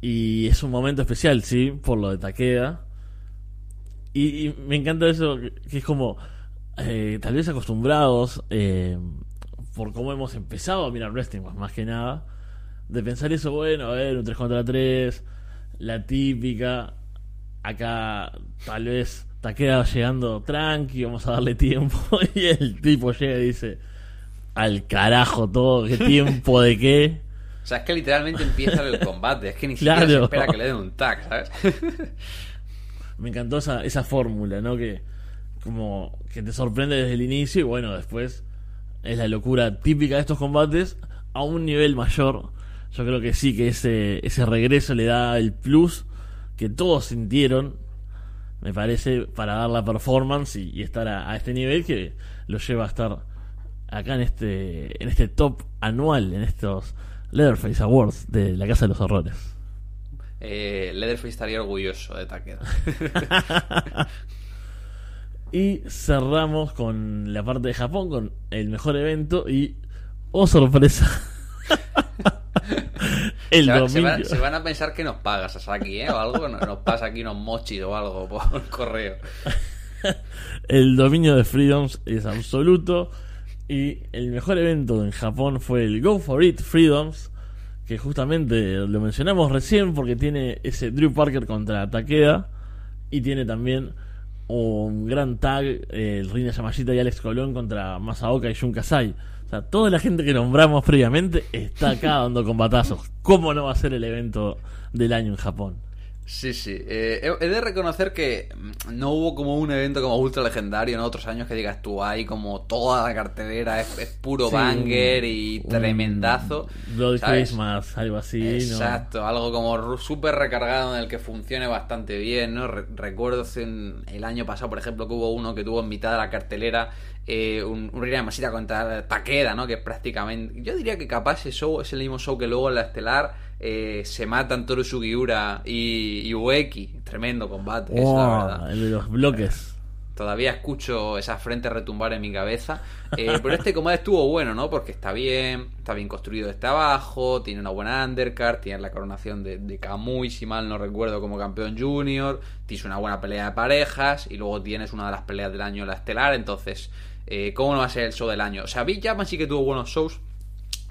Y es un momento especial, sí, por lo de Takeda. Y, me encanta eso, que es como, eh, tal vez acostumbrados, eh, por cómo hemos empezado a mirar wrestling, pues, más que nada, de pensar eso, bueno, a ver, un 3 contra 3, la típica, acá tal vez Takeda llegando tranqui, vamos a darle tiempo, y el tipo llega y dice, al carajo todo, qué tiempo de qué. O sea, es que literalmente empieza el combate. Es que ni siquiera se espera que le den un tag, ¿sabes? Me encantó esa, esa fórmula, ¿no? Que como que te sorprende desde el inicio y bueno, después es la locura típica de estos combates a un nivel mayor. Yo creo que sí, que ese, ese regreso le da el plus que todos sintieron, me parece, para dar la performance y, y estar a, a este nivel que lo lleva a estar acá en este, en este top anual, en estos Leatherface Awards de la Casa de los Horrores. Eh, Leatherface estaría orgulloso de Takeda. Y cerramos con la parte de Japón, con el mejor evento y, oh sorpresa, el se, va- se domingo. van, se van a pensar que nos pagas, Sasaki, ¿eh? O algo, nos, nos pasa aquí unos mochis o algo por correo. El dominio de Freedoms es absoluto. Y el mejor evento en Japón fue el Go For It Freedoms. Que justamente lo mencionamos recién porque tiene ese Drew Parker contra Takeda. Y tiene también un gran tag, eh, Rina Yamashita y Alex Colón contra Masaoka y Jun Kasai. O sea, toda la gente que nombramos previamente está acá dando combatazos. ¿Cómo no va a ser el evento del año en Japón? Sí, sí. Eh, he de reconocer que mm, no hubo como un evento como ultra legendario en otros años que digas tú, hay como toda la cartelera, es, es puro Sí, banger y un tremendazo. Bloody. Christmas, algo así. ¿no? Exacto, algo como súper recargado en el que funcione bastante bien, ¿no? Re- recuerdo un- el año pasado, por ejemplo, que hubo uno que tuvo en mitad de la cartelera eh, un, un Rina Masita contra Takeda, ¿no? Que es prácticamente... Yo diría que capaz ese show es el mismo show que luego en la estelar eh, se matan Toru Sugiura y, y Ueki. Tremendo combate, es la Wow, verdad. el de los bloques. Todavía escucho esa frente retumbar en mi cabeza. Eh, pero este combate estuvo bueno, ¿no? Porque está bien, está bien construido desde abajo, tiene una buena undercard, tiene la coronación de, de Kamui, si mal no recuerdo, como campeón junior, tienes una buena pelea de parejas y luego tienes una de las peleas del año, la estelar. Entonces, eh, ¿cómo no va a ser el show del año? O sea, Big Japan sí que tuvo buenos shows,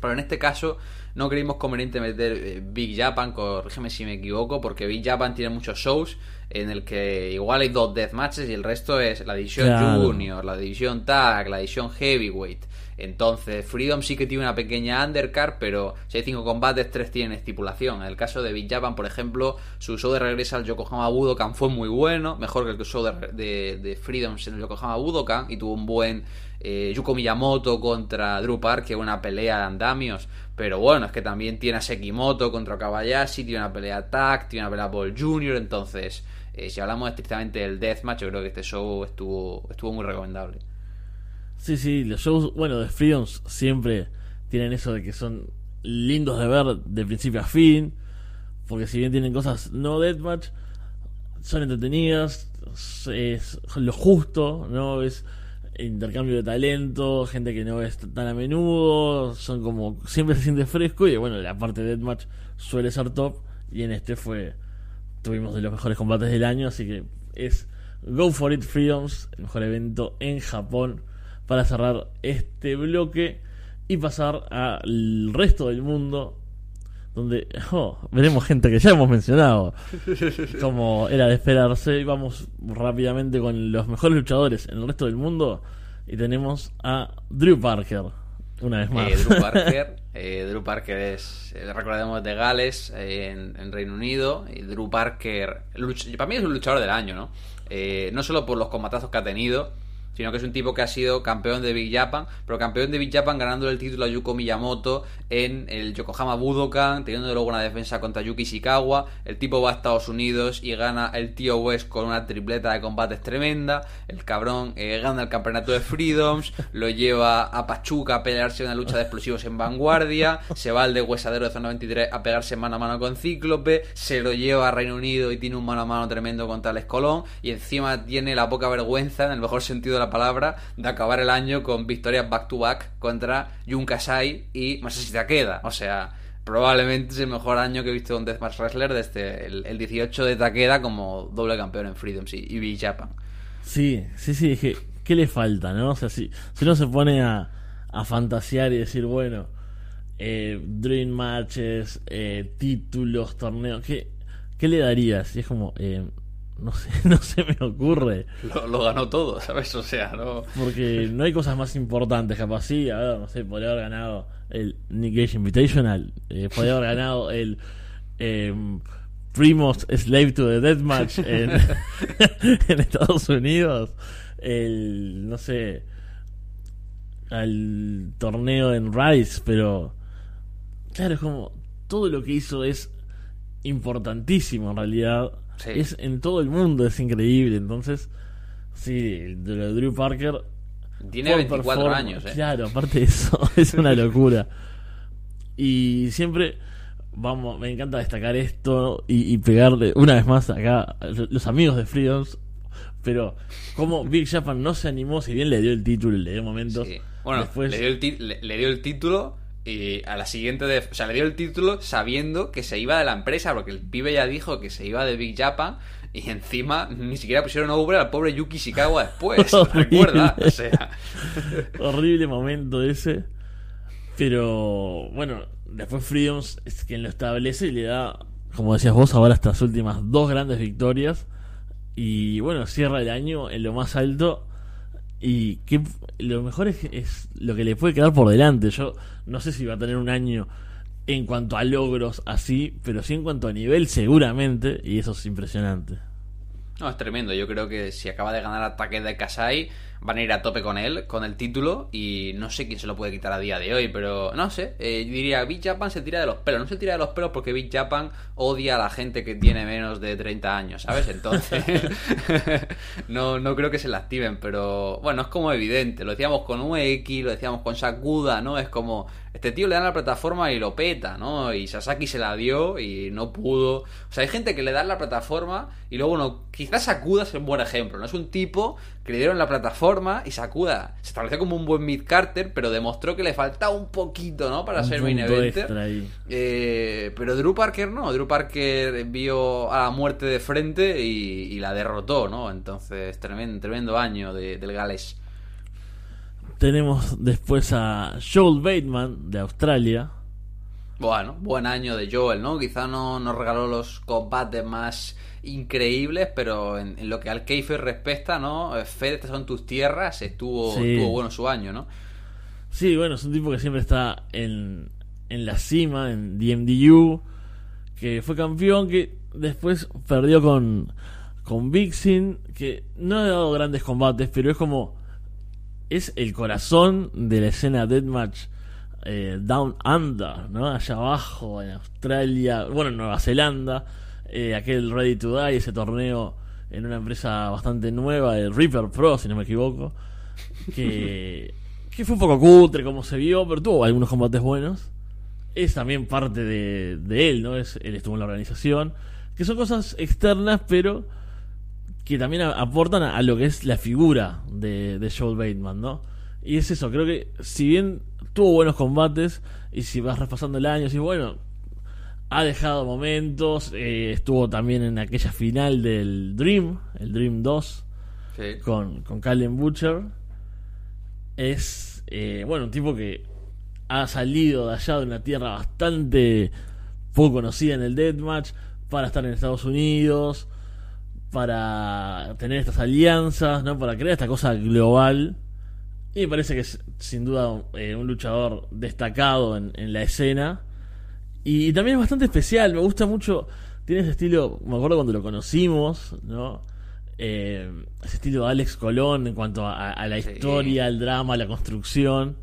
pero en este caso no creímos conveniente meter eh, Big Japan, corrígeme si me equivoco, porque Big Japan tiene muchos shows en el que igual hay dos death matches y el resto es la división Claro. junior, la división tag, la división heavyweight. Entonces, Freedom sí que tiene una pequeña undercard, pero si hay cinco combates, tres tienen estipulación. En el caso de Big Japan, por ejemplo, su show de regreso al Yokohama Budokan fue muy bueno, mejor que el show de, de, de Freedoms en el Yokohama Budokan, y tuvo un buen eh, Yuko Miyamoto contra Drew Parker, una pelea de andamios. Pero bueno, es que también tiene a Sekimoto contra Kabayashi, tiene una pelea tag, tiene una pelea Paul Jr., entonces... eh, si hablamos estrictamente del deathmatch, yo creo que este show estuvo, estuvo muy recomendable. Sí, sí, los shows, bueno, de Freedoms siempre tienen eso de que son lindos de ver de principio a fin. Porque si bien tienen cosas no deathmatch, son entretenidas, es lo justo, ¿no? Es intercambio de talento, gente que no ves tan a menudo, son como, siempre se siente fresco y bueno, la parte de deathmatch suele ser top y en este fue, tuvimos de los mejores combates del año, así que es Go For It Freedoms, el mejor evento en Japón para cerrar este bloque y pasar al resto del mundo donde oh, veremos gente que ya hemos mencionado como era de esperarse y vamos rápidamente con los mejores luchadores en el resto del mundo y tenemos a Drew Parker una vez más Eh, Drew Parker. eh, Drew Parker es, eh, recordemos, de Gales, eh, en, en Reino Unido. Y Drew Parker, luch- para mí es un luchador del año, ¿no? Eh, no solo por los combatazos que ha tenido, sino que es un tipo que ha sido campeón de Big Japan, pero campeón de Big Japan ganando el título a Yuko Miyamoto en el Yokohama Budokan, teniendo luego una defensa contra Yuki Ishikawa. El tipo va a Estados Unidos y gana el tío West con una tripleta de combates tremenda. El cabrón eh, gana el campeonato de Freedoms, lo lleva a Pachuca a pelearse en una lucha de explosivos en vanguardia, se va al de Huesadero de Zona 23 a pegarse mano a mano con Cíclope, se lo lleva a Reino Unido y tiene un mano a mano tremendo contra el Colón y encima tiene la poca vergüenza, en el mejor sentido de la palabra, de acabar el año con victorias back to back contra Jun Kasai y Masashi Takeda. O sea, probablemente es el mejor año que he visto un Deathmatch Wrestler desde el, 18 de Takeda como doble campeón en Freedoms y, y Big Japan. Sí, sí, sí, dije, ¿qué le falta, no? O sea, si, si uno se pone a, a fantasear y decir, bueno, eh, Dream Matches, eh, títulos, torneos, ¿qué, ¿qué le darías? Y es como, eh, no sé, no se me ocurre. Lo, ganó todo, ¿sabes? O sea, no. Porque no hay cosas más importantes, capaz sí, a ver, no sé, podría haber ganado el Nick Gage Invitational, eh, podría haber ganado el eh, Primos Slave to the Deathmatch en, en Estados Unidos, el, no sé, al torneo en Rice, pero claro, es como todo lo que hizo es importantísimo en realidad es en todo el mundo, es increíble. Entonces, sí, de lo de Drew Parker. Tiene 24 años, ¿eh? Claro, aparte de eso, es una locura. Y siempre, vamos, me encanta destacar esto y, pegarle una vez más acá los amigos de Freedoms. Pero, como Big Japan no se animó, si bien le dio el título, le dio momentos. Bueno, después... le, dio el le dio el título y a la siguiente, de, o sea, le dio el título sabiendo que se iba de la empresa, porque el pibe ya dijo que se iba de Big Japan. Y encima ni siquiera pusieron nombre al pobre Yuki Shikawa después. ¿Recuerda? O sea. Horrible momento ese. Pero bueno, después Freedoms es quien lo establece y le da, como decías vos, ahora estas últimas dos grandes victorias. Y bueno, cierra el año en lo más alto y que lo mejor es, lo que le puede quedar por delante. Yo no sé si va a tener un año en cuanto a logros así, pero sí en cuanto a nivel seguramente, y eso es impresionante. No, es tremendo. Yo creo que si acaba de ganar ataque de Kasai, van a ir a tope con él, con el título, y no sé quién se lo puede quitar a día de hoy, pero no sé, eh, diría, Big Japan se tira de los pelos, no se tira de los pelos porque Big Japan odia a la gente que tiene menos de 30 años, ¿sabes? Entonces, no, no creo que se la activen, pero bueno, es como evidente, lo decíamos con UX, lo decíamos con Sakuda, ¿no? Es como, este tío le dan la plataforma y lo peta, ¿no? Y Sasaki se la dio y no pudo. O sea, hay gente que le dan la plataforma y luego no. Quizás Sakuda es un buen ejemplo, ¿no? Es un tipo que le dieron la plataforma y Sakuda se estableció como un buen mid Carter, pero demostró que le faltaba un poquito, ¿no? Para ser main eventer. Eh, pero Drew Parker no. Drew Parker vio a la muerte de frente y, la derrotó, ¿no? Entonces, tremendo, tremendo año del Gales. Tenemos después a Joel Bateman de Australia. Bueno, buen año de Joel, ¿no? Quizá no nos regaló los combates más increíbles, pero en, lo que al Keifer respecta, ¿no? Fede, estas son tus tierras, estuvo, estuvo bueno su año, ¿no? Sí, bueno, es un tipo que siempre está en, en la cima, en DMDU, que fue campeón, que después perdió con, con Vixen, que no ha dado grandes combates, pero es como es el corazón de la escena Deathmatch eh, Down Under, ¿no? Allá abajo, en Australia, bueno, en Nueva Zelanda, eh, aquel Ready to Die, ese torneo en una empresa bastante nueva, el Reaper Pro, si no me equivoco, que, que fue un poco cutre como se vio, pero tuvo algunos combates buenos. Es también parte de, de él, ¿no? Es, él estuvo en la organización, que son cosas externas, pero que también aportan a, lo que es la figura de, de Joel Bateman, ¿no? Y es eso, creo que si bien tuvo buenos combates, y si vas repasando el año, si bueno, ha dejado momentos, eh, estuvo también en aquella final del Dream, el Dream 2, con, con Callum Butcher, es, eh, bueno, un tipo que ha salido de allá de una tierra bastante poco conocida en el Deathmatch para estar en Estados Unidos, para tener estas alianzas, ¿no? Para crear esta cosa global. Y me parece que es sin duda eh, un luchador destacado en, la escena. Y, también es bastante especial, me gusta mucho. Tiene ese estilo, me acuerdo cuando lo conocimos, ¿no? eh, ese estilo de Alex Colón en cuanto a, a la historia, al drama, a la construcción.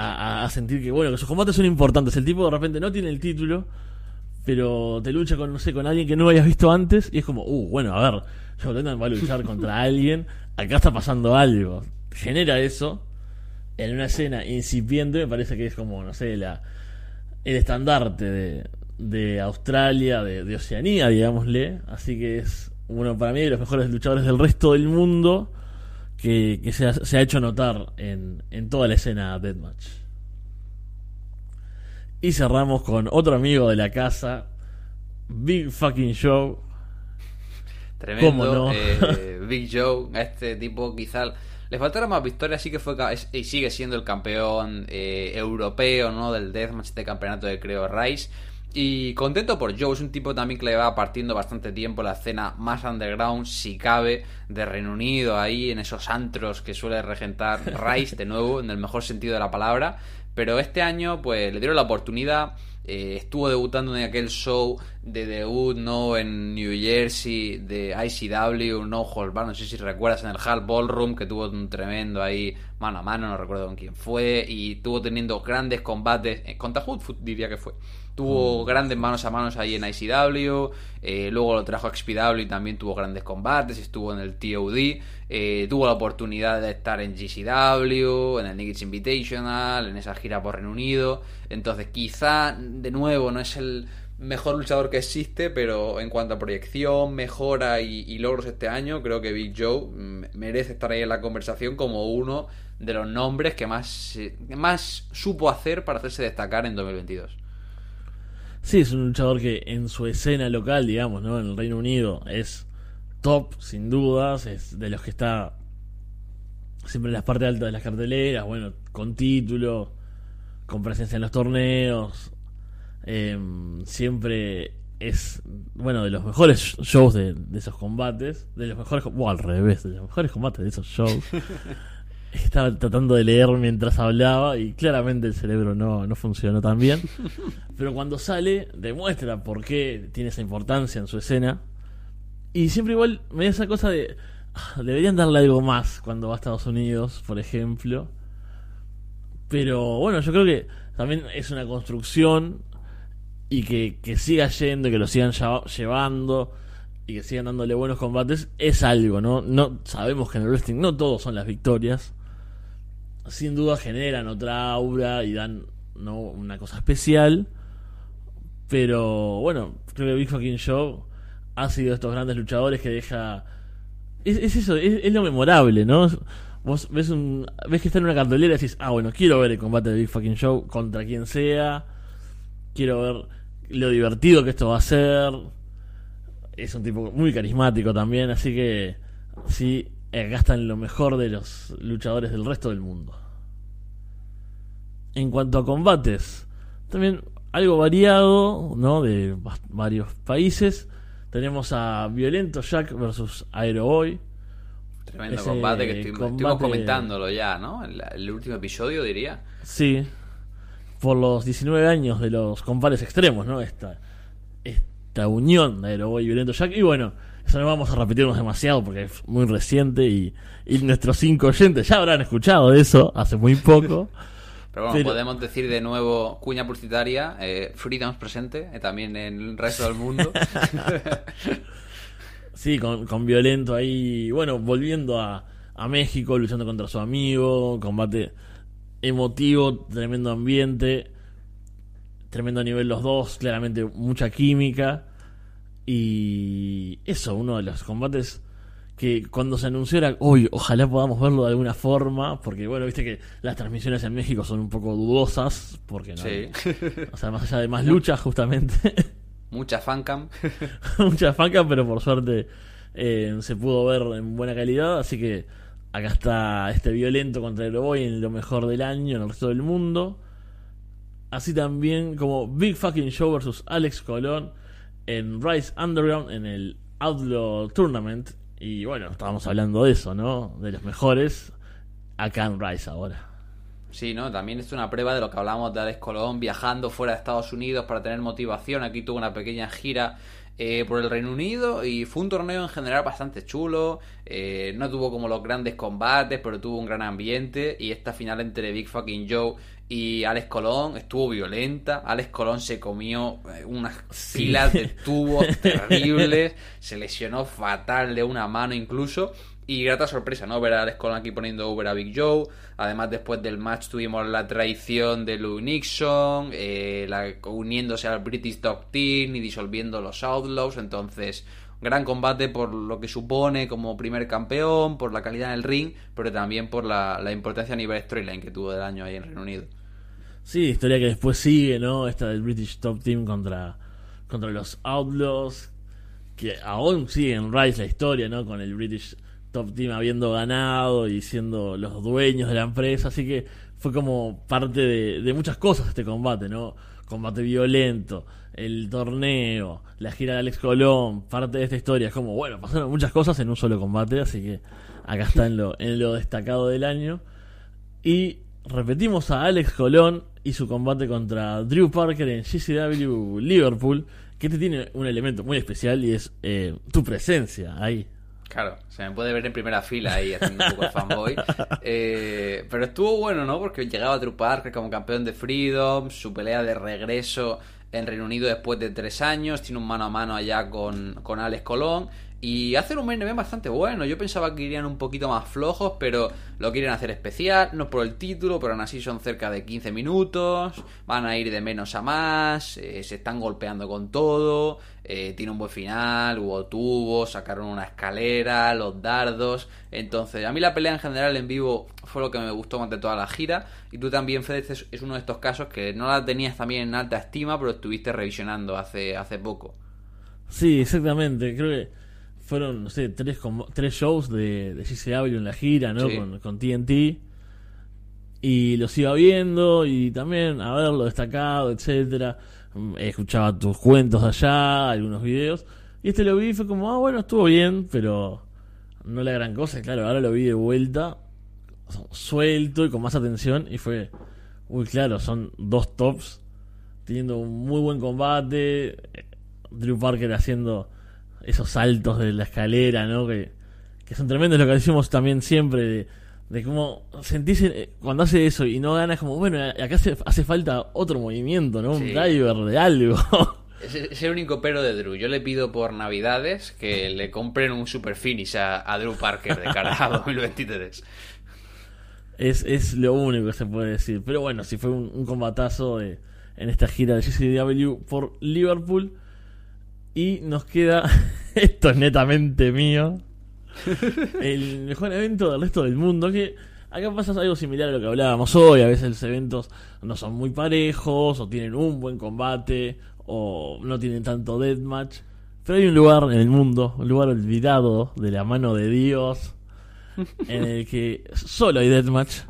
A sentir que, bueno, que sus combates son importantes. El tipo de repente no tiene el título, pero te lucha con, no sé, con alguien que no hayas visto antes. Y es como, uh, bueno, a ver, Joe Lennon va a luchar contra alguien. Acá está pasando algo. Genera eso en una escena incipiente. Me parece que es como, no sé, la, el estandarte de, de Australia, de, de Oceanía, digámosle. Así que es uno para mí de los mejores luchadores del resto del mundo que, que se, ha, se ha hecho notar en, en toda la escena Deathmatch. Y cerramos con otro amigo de la casa, Big Fucking Show. Tremendo. ¿Cómo no? eh, Big Joe, a este tipo quizá le faltaron más victorias, sí que fue y sigue siendo el campeón eh, europeo, ¿no? Del Deathmatch, este campeonato de Creo Rice. Y contento por Joe, es un tipo también que le va partiendo bastante tiempo la escena más underground, si cabe, de Reino Unido, ahí en esos antros que suele regentar Rice, de nuevo, en el mejor sentido de la palabra. Pero este año, pues le dieron la oportunidad. Eh, estuvo debutando en aquel show de debut, ¿no? En New Jersey, de ICW, No Holds Barred, no sé si recuerdas, en el Hall Ballroom, que tuvo un tremendo ahí mano a mano, no recuerdo con quién fue, y tuvo teniendo grandes combates, eh, contra Hoodfoot diría que fue. Tuvo grandes manos a manos ahí en ICW, eh, luego lo trajo a XPW y también tuvo grandes combates, estuvo en el TOD, eh, tuvo la oportunidad de estar en GCW, en el Niggins Invitational, en esa gira por Reino Unido, entonces quizá de nuevo no es el mejor luchador que existe, pero en cuanto a proyección, mejora y, y logros este año, creo que Big Joe mm, merece estar ahí en la conversación como uno de los nombres que más, más supo hacer para hacerse destacar en 2022. Sí, es un luchador que en su escena local, digamos, ¿no? En el Reino Unido es top, sin dudas, es de los que está siempre en las partes altas de las carteleras, bueno, con título, con presencia en los torneos, eh, siempre es, bueno, de los mejores shows de, de esos combates, de los mejores, o al revés, de los mejores combates de esos shows. Estaba tratando de leer mientras hablaba y claramente el cerebro no, no funcionó tan bien. Pero cuando sale, demuestra por qué tiene esa importancia en su escena. Y siempre igual me da esa cosa de. ah, Deberían darle algo más cuando va a Estados Unidos, por ejemplo. Pero bueno, yo creo que también es una construcción y que, que siga yendo, que lo sigan llevando y que sigan dándole buenos combates es algo, ¿no? no Sabemos que en el wrestling no todos son las victorias. Sin duda generan otra aura y dan ¿no? una cosa especial. Pero bueno, creo que Big Fucking Show ha sido estos grandes luchadores que deja. Es, es eso, es, es lo memorable, ¿no? Vos ves, un, ves que está en una cartelera y decís, ah, bueno, quiero ver el combate de Big Fucking Show contra quien sea. Quiero ver lo divertido que esto va a ser. Es un tipo muy carismático también, así que sí, acá están lo mejor de los luchadores del resto del mundo. En cuanto a combates, también algo variado, ¿no? De va- varios países. Tenemos a Violento Jack versus Aeroboy. Tremendo Ese combate que estuvimos, comentándolo ya, ¿no? El, el último episodio, diría. Sí, por los 19 años de los combates extremos, ¿no? Esta, esta unión de Aeroboy y Violento Jack. Y bueno, eso no vamos a repetirnos demasiado porque es muy reciente y, y nuestros cinco oyentes ya habrán escuchado eso hace muy poco. Pero bueno, Pero- podemos decir de nuevo cuña publicitaria, eh, Freedoms presente, eh, también en el resto del mundo. Sí, con, con Violento ahí, bueno, volviendo a, a México, luchando contra su amigo, combate emotivo, tremendo ambiente, tremendo nivel los dos, claramente mucha química. Y eso, uno de los combates que cuando se anunció era, uy, ojalá podamos verlo de alguna forma, porque bueno, viste que las transmisiones en México son un poco dudosas, porque no sí. o sea, más allá de más luchas justamente. Mucha fancam. mucha faca, pero por suerte eh, se pudo ver en buena calidad. Así que acá está este violento contra el Boy en lo mejor del año en el resto del mundo. Así también como Big Fucking Show versus Alex Colón en Rise Underground en el Outlaw Tournament. Y bueno, estábamos hablando de eso, ¿no? De los mejores acá en Rise ahora. Sí, ¿no? También es una prueba de lo que hablamos de Alex Colón viajando fuera de Estados Unidos para tener motivación. Aquí tuvo una pequeña gira eh, por el Reino Unido y fue un torneo en general bastante chulo. Eh, no tuvo como los grandes combates, pero tuvo un gran ambiente. Y esta final entre Big Fucking Joe y Alex Colón estuvo violenta. Alex Colón se comió eh, unas filas de tubos terribles, se lesionó fatal de una mano incluso. Y grata sorpresa, ¿no? Ver a Alex Colón aquí poniendo over a Big Joe. Además, después del match tuvimos la traición de Lou Nixon, eh, la, uniéndose al British Top Team y disolviendo los Outlaws. Entonces, gran combate por lo que supone como primer campeón, por la calidad en el ring, pero también por la, la importancia a nivel storyline que tuvo del año ahí en Reino Unido. Sí, historia que después sigue, ¿no? Esta del British Top Team contra, contra los Outlaws, que aún sigue en Rise la historia, ¿no? Con el British Top Team habiendo ganado y siendo los dueños de la empresa, así que fue como parte de, de muchas cosas este combate, ¿no? Combate violento, el torneo, la gira de Alex Colón, parte de esta historia. Es como, bueno, pasaron muchas cosas en un solo combate, así que acá está en lo, en lo destacado del año. Y repetimos a Alex Colón y su combate contra Drew Parker en GCW Liverpool, que este tiene un elemento muy especial y es eh, tu presencia ahí. Claro, se me puede ver en primera fila ahí haciendo un poco de fanboy. Eh, pero estuvo bueno, ¿no? Porque llegaba Drew Parker como campeón de Freedom, su pelea de regreso en Reino Unido después de tres años, tiene un mano a mano allá con, con Alex Colón. Y hacen un main bastante bueno. Yo pensaba que irían un poquito más flojos, pero lo quieren hacer especial. No por el título, pero aún así son cerca de 15 minutos. Van a ir de menos a más. Eh, se están golpeando con todo. Eh, tiene un buen final. Hubo tubos. Sacaron una escalera. Los dardos. Entonces, a mí la pelea en general en vivo fue lo que me gustó de toda la gira. Y tú también, Fede, este es uno de estos casos que no la tenías también en alta estima, pero estuviste revisionando hace, hace poco. Sí, exactamente. Creo que fueron, no sé, tres, tres shows de, de GCW en la gira, ¿no? Con, con, TNT. Y los iba viendo y también a verlo destacado, etcétera. Mm, escuchaba tus cuentos allá, algunos videos. Y este lo vi y fue como, ah, bueno, estuvo bien, pero no la gran cosa. Claro, ahora lo vi de vuelta, suelto y con más atención. Y fue, uy, claro, son dos tops teniendo un muy buen combate. Drew Parker haciendo esos saltos de la escalera, ¿no? Que, que son tremendos, lo que decimos también siempre, de, de cómo sentís eh, cuando hace eso y no ganas, como, bueno, acá hace, hace falta otro movimiento, ¿no? Un driver de algo. Es, el único pero de Drew. Yo le pido por Navidades que le compren un super finish a, Drew Parker de cara a 2023. Es, es lo único que se puede decir. Pero bueno, si fue un, combatazo en esta gira de GCW por Liverpool. Y nos queda, esto es netamente mío, el mejor evento del resto del mundo. Que acá pasa algo similar a lo que hablábamos hoy. A veces los eventos no son muy parejos, o tienen un buen combate, o no tienen tanto deathmatch. Pero hay un lugar en el mundo, un lugar olvidado de la mano de Dios, en el que solo hay deathmatch.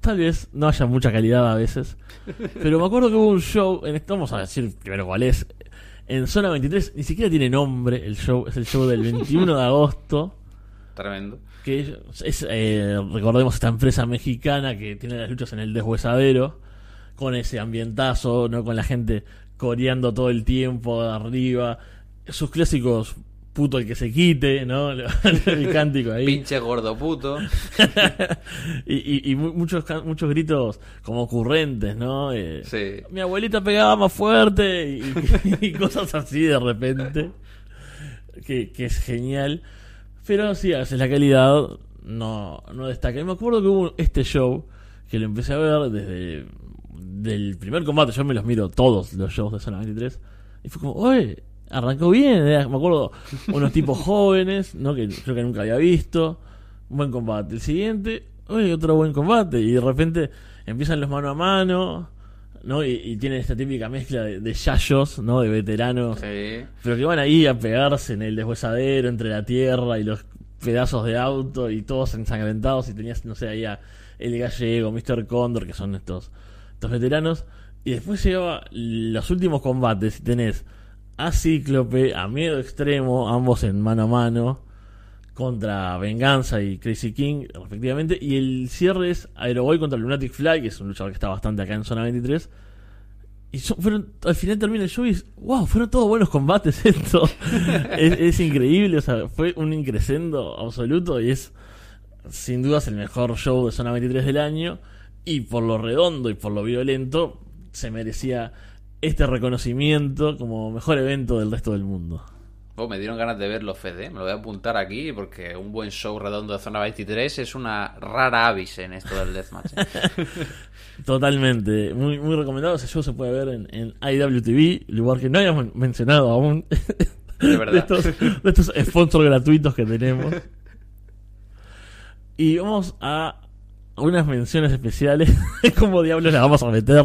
Tal vez no haya mucha calidad a veces. Pero me acuerdo que hubo un show, en, vamos a decir primero cuál es, en Zona 23 ni siquiera tiene nombre el show, es el show del 21 de agosto. Tremendo. Que es, eh, recordemos, esta empresa mexicana que tiene las luchas en el deshuesadero, con ese ambientazo, ¿no? Con la gente coreando todo el tiempo arriba. Sus clásicos puto el que se quite, ¿no? el cántico ahí. Pinche gordo puto. y, y, muchos, muchos gritos como ocurrentes, ¿no? Eh, sí. Mi abuelita pegaba más fuerte y, cosas así de repente. Que, que, es genial. Pero sí, a veces la calidad no, no destaca. Y me acuerdo que hubo este show que lo empecé a ver desde el primer combate. Yo me los miro todos los shows de Zona 23. Y fue como, oye, arrancó bien, me acuerdo, unos tipos jóvenes, ¿no? Que creo que nunca había visto. buen combate. El siguiente, uy, otro buen combate. Y de repente empiezan los mano a mano, ¿no? Y, tienen esta típica mezcla de, de yayos, ¿no? De veteranos. Pero que van ahí a pegarse en el deshuesadero, entre la tierra y los pedazos de auto y todos ensangrentados. Y tenías, no sé, ahí a El Gallego, Mr. Condor, que son estos, estos veteranos. Y después llegaba los últimos combates y tenés a Cíclope, a Miedo Extremo, ambos en mano a mano, contra Venganza y Crazy King, respectivamente. Y el cierre es Aeroboy contra Lunatic Fly, que es un luchador que está bastante acá en zona 23. Y fueron, al final termina el show y wow, fueron todos buenos combates esto. es, es, increíble, o sea, fue un increscendo absoluto y es sin dudas el mejor show de zona 23 del año. Y por lo redondo y por lo violento, se merecía este reconocimiento como mejor evento del resto del mundo. Oh, me dieron ganas de verlo, Fede. Me lo voy a apuntar aquí porque un buen show redondo de zona 23 es una rara avis en esto del deathmatch. ¿eh? Totalmente. Muy, muy recomendado. Ese show se puede ver en, en IWTV, lugar que no hayamos mencionado aún. De verdad. de, estos, de estos sponsors gratuitos que tenemos. Y vamos a unas menciones especiales. ¿Cómo diablos las vamos a meter?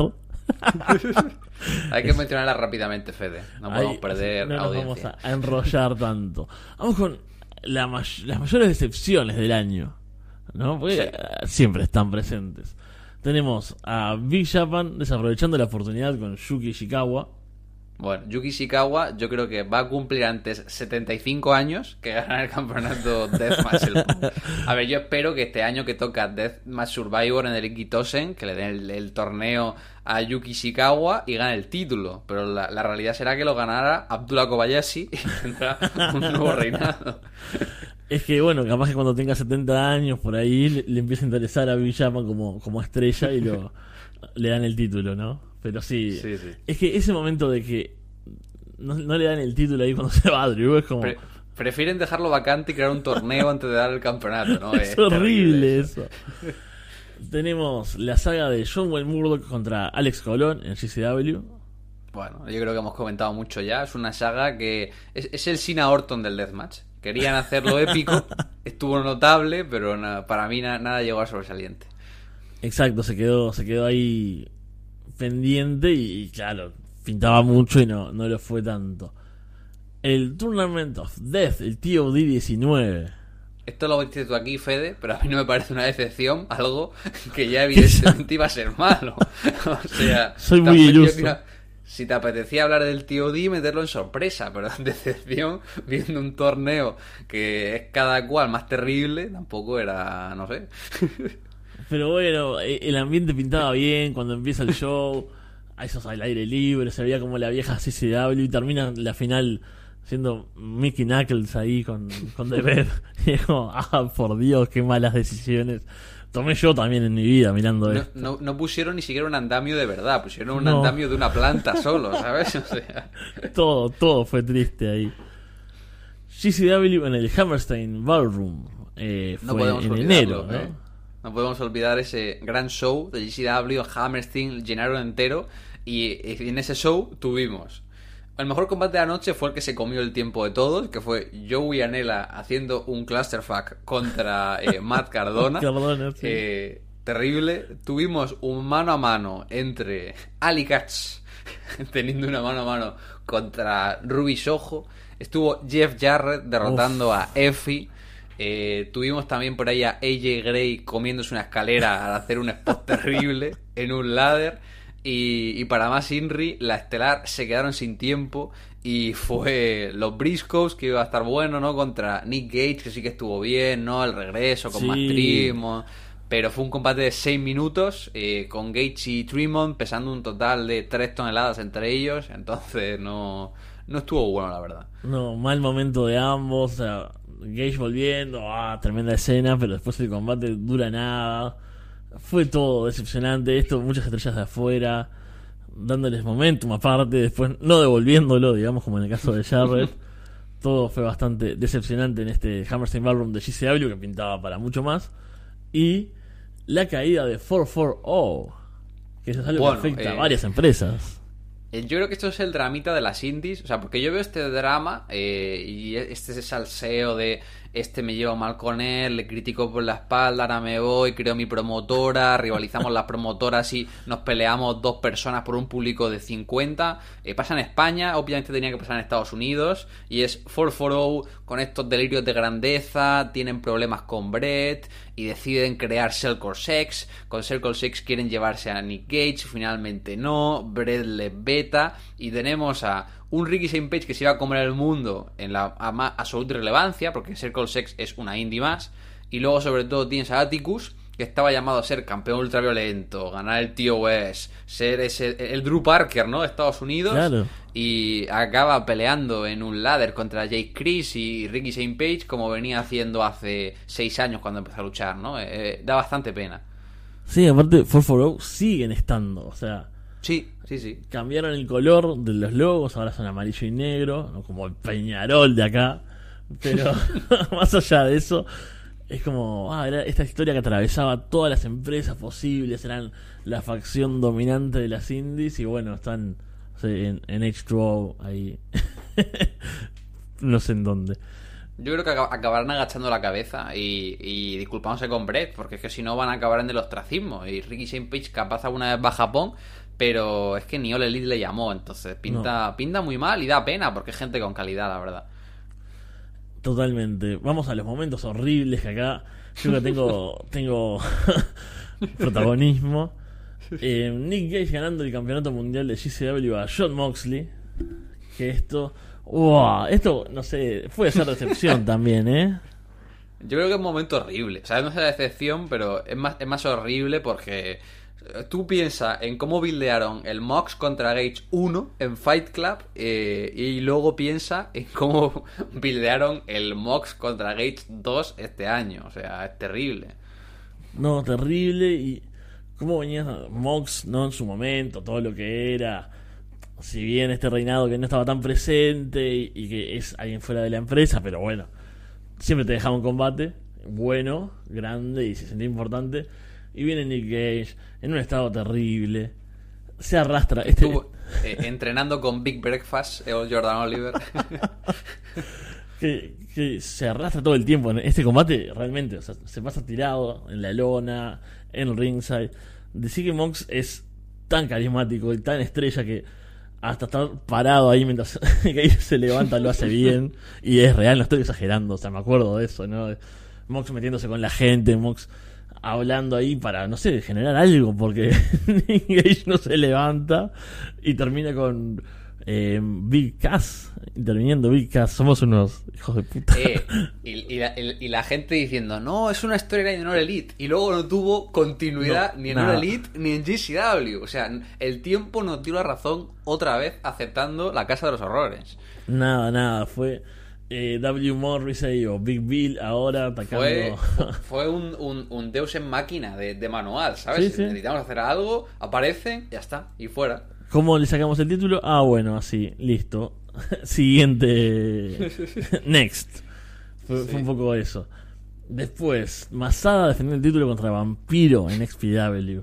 Hay que mencionarla rápidamente, Fede. No podemos Ahí, perder no nos audiencia. vamos a enrollar tanto. Vamos con la may- las mayores decepciones del año. ¿no? Porque Sí. eh, siempre están presentes. Tenemos a Big Japan desaprovechando la oportunidad con Yuki Ishikawa. Bueno, Yuki Ishikawa yo creo que va a cumplir antes 75 años que ganar el campeonato Deathmatch. A ver, yo espero que este año que toca Deathmatch Survivor en el Ikitosen, que le den el, torneo a Yuki Ishikawa y gane el título. Pero la, realidad será que lo ganará Abdullah Kobayashi y tendrá un nuevo reinado. Es que bueno, capaz que cuando tenga 70 años por ahí le, le empieza a interesar a Japan como, como estrella y lo, le dan el título, ¿no? Pero sí, Sí, sí. es que ese momento de que no, no le dan el título ahí cuando se va Drew es como... Pre- prefieren dejarlo vacante y crear un torneo antes de dar el campeonato, ¿no? es horrible eso. Tenemos la saga de John Wayne Murdoch contra Alex Colón en GCW. Bueno, yo creo que hemos comentado mucho ya. Es una saga que es, es el Sina Orton del Deathmatch. Querían hacerlo épico, estuvo notable, pero na- para mí na- nada llegó a sobresaliente. Exacto, se quedó, se quedó ahí pendiente y, y claro, pintaba mucho y no, no lo fue tanto. El Tournament of Death, el TOD 19. Esto lo viste tú aquí, Fede, pero a mí no me parece una decepción, algo que ya evidentemente iba a ser malo. O sea, Soy muy iluso. mira, si te apetecía hablar del TOD, meterlo en sorpresa, pero en decepción, viendo un torneo que es cada cual más terrible, tampoco era, no sé. Pero bueno, e- el ambiente pintaba bien cuando empieza el show. A esos al aire libre, se veía como la vieja CCW y termina la final siendo Mickey Knuckles ahí con, con The Bed. Y es como, ah, por Dios, qué malas decisiones. Tomé yo también en mi vida mirando No, esto. no, no pusieron ni siquiera un andamio de verdad, pusieron un No. andamio de una planta solo, ¿sabes? O sea, Todo, todo fue triste ahí. GCW en el Hammerstein Ballroom. Eh, fue en olvidarlo, enero. ¿eh? No podemos olvidar ese gran show de GCW, Hammerstein, llenaron entero. Y en ese show tuvimos. El mejor combate de la noche fue el que se comió el tiempo de todos, que fue Joey Anela haciendo un clusterfuck contra eh, Matt Cardona. Cardona, sí. Eh, terrible. Tuvimos un mano a mano entre Ali Katz, teniendo una mano a mano contra Ruby Soho. Estuvo Jeff Jarrett derrotando a Effie. Eh, tuvimos también por ahí a AJ Gray comiéndose una escalera al hacer un spot terrible en un ladder. Y, y para más Inri, la estelar se quedaron sin tiempo. Y fue los Briscoes, que iba a estar bueno, ¿no? Contra Nick Gage, que sí que estuvo bien, ¿no? El regreso con Sí. más Tremont. Pero fue un combate de 6 minutos, eh, con Gage y Tremont pesando un total de 3 toneladas entre ellos. Entonces no, no estuvo bueno, la verdad. No, mal momento de ambos. O sea, Gage volviendo, ah, tremenda escena, pero después el combate dura nada. Fue todo decepcionante. Esto, muchas estrellas de afuera, dándoles momentum aparte, después no devolviéndolo, digamos, como en el caso de Jarrett. todo fue bastante decepcionante en este Hammerstein Ballroom de GCW, que pintaba para mucho más. Y la caída de 440, que eso es algo Bueno, que afecta a eh, varias empresas. Eh, Yo creo que esto es el dramita de las indies, o sea, porque yo veo este drama eh, y este salseo de este me llevo mal con él, le critico por la espalda, ahora me voy, creo mi promotora, rivalizamos las promotoras y nos peleamos dos personas por un público de 50. Eh, pasa en España, obviamente tenía que pasar en Estados Unidos y es 440 con estos delirios de grandeza, tienen problemas con Brett y deciden crear Circle Sex. Con Circle Sex quieren llevarse a Nick Gage, finalmente no. Brett les ve peta y tenemos a un Ricky St. Page que se iba a comer el mundo en la a más absoluta irrelevancia, porque Circle Sex es una indie más, y luego sobre todo tienes a Atticus, que estaba llamado a ser campeón ultraviolento, ganar el TOS, ser ese, el Drew Parker, ¿no? De Estados Unidos. Claro. Y acaba peleando en un ladder contra Jake Chris y Ricky St. Page, como venía haciendo hace seis años cuando empezó a luchar, ¿no? Eh, eh, da bastante pena. Sí, aparte, 440 siguen estando. O sea, Sí, sí, sí. cambiaron el color de los logos, ahora son amarillo y negro, como el Peñarol de acá. Pero más allá de eso, es como, ah, era esta historia que atravesaba todas las empresas posibles, eran la facción dominante de las indies y bueno, están en, en H2O ahí. no sé en dónde. Yo creo que acab- acabarán agachando la cabeza y, y disculpándose con Brett, porque es que si no van a acabar en el ostracismo. Y Ricky St. Page capaz alguna vez va a Japón, pero es que ni All Elite le llamó, entonces pinta, pinta muy mal y da pena, porque es gente con calidad, la verdad. Totalmente. Vamos a los momentos horribles que acá yo que tengo tengo protagonismo. Eh, Nick Gage ganando el campeonato mundial de GCW a John Moxley. Que esto, wow, esto no sé, puede ser decepción también, ¿eh? Yo creo que es un momento horrible. O sea, no es la decepción, pero es más, es más horrible porque tú piensas en cómo buildearon el Mox contra Gage 1 en Fight Club eh, y luego piensa en cómo buildearon el Mox contra Gage 2 este año. O sea, es terrible. No, terrible. Y cómo venía Mox, ¿no? En su momento, todo lo que era. Si bien este reinado que no estaba tan presente y, y que es alguien fuera de la empresa, pero bueno, siempre te dejaba un combate bueno, grande y se sentía importante. Y viene Nick Gage en un estado terrible. Se arrastra. Este, Estuvo eh, entrenando con Big Breakfast, el Jordan Oliver. que, que se arrastra todo el tiempo en este combate realmente o sea, se pasa tirado en la lona en el ringside decir que Mox es tan carismático y tan estrella que hasta estar parado ahí mientras que se levanta lo hace bien y es real no estoy exagerando o sea me acuerdo de eso no Mox metiéndose con la gente Mox hablando ahí para no sé generar algo porque Nick Gage no se levanta y termina con eh, Big Cass interviniendo Big Cass somos unos hijos de puta Eh, y, y la, el- y la gente diciendo, no, es una storyline de Honor Elite. Y luego no tuvo continuidad No, ni en. Honor Elite ni en GCW. O sea, el tiempo nos dio la razón otra vez aceptando la Casa de los Horrores. nada nada fue eh, W Morrissey o Big Bill ahora atacando Fue, fue un, un- un Deus en máquina de, de manual, ¿sabes? Sí, sí. Necesitamos hacer algo, aparecen, ya está, y fuera. ¿Cómo le sacamos el título? Ah, bueno, así, listo. Siguiente. Next. Fue, fue un poco eso. Después, Masada defendió el título contra Vampiro en XPW.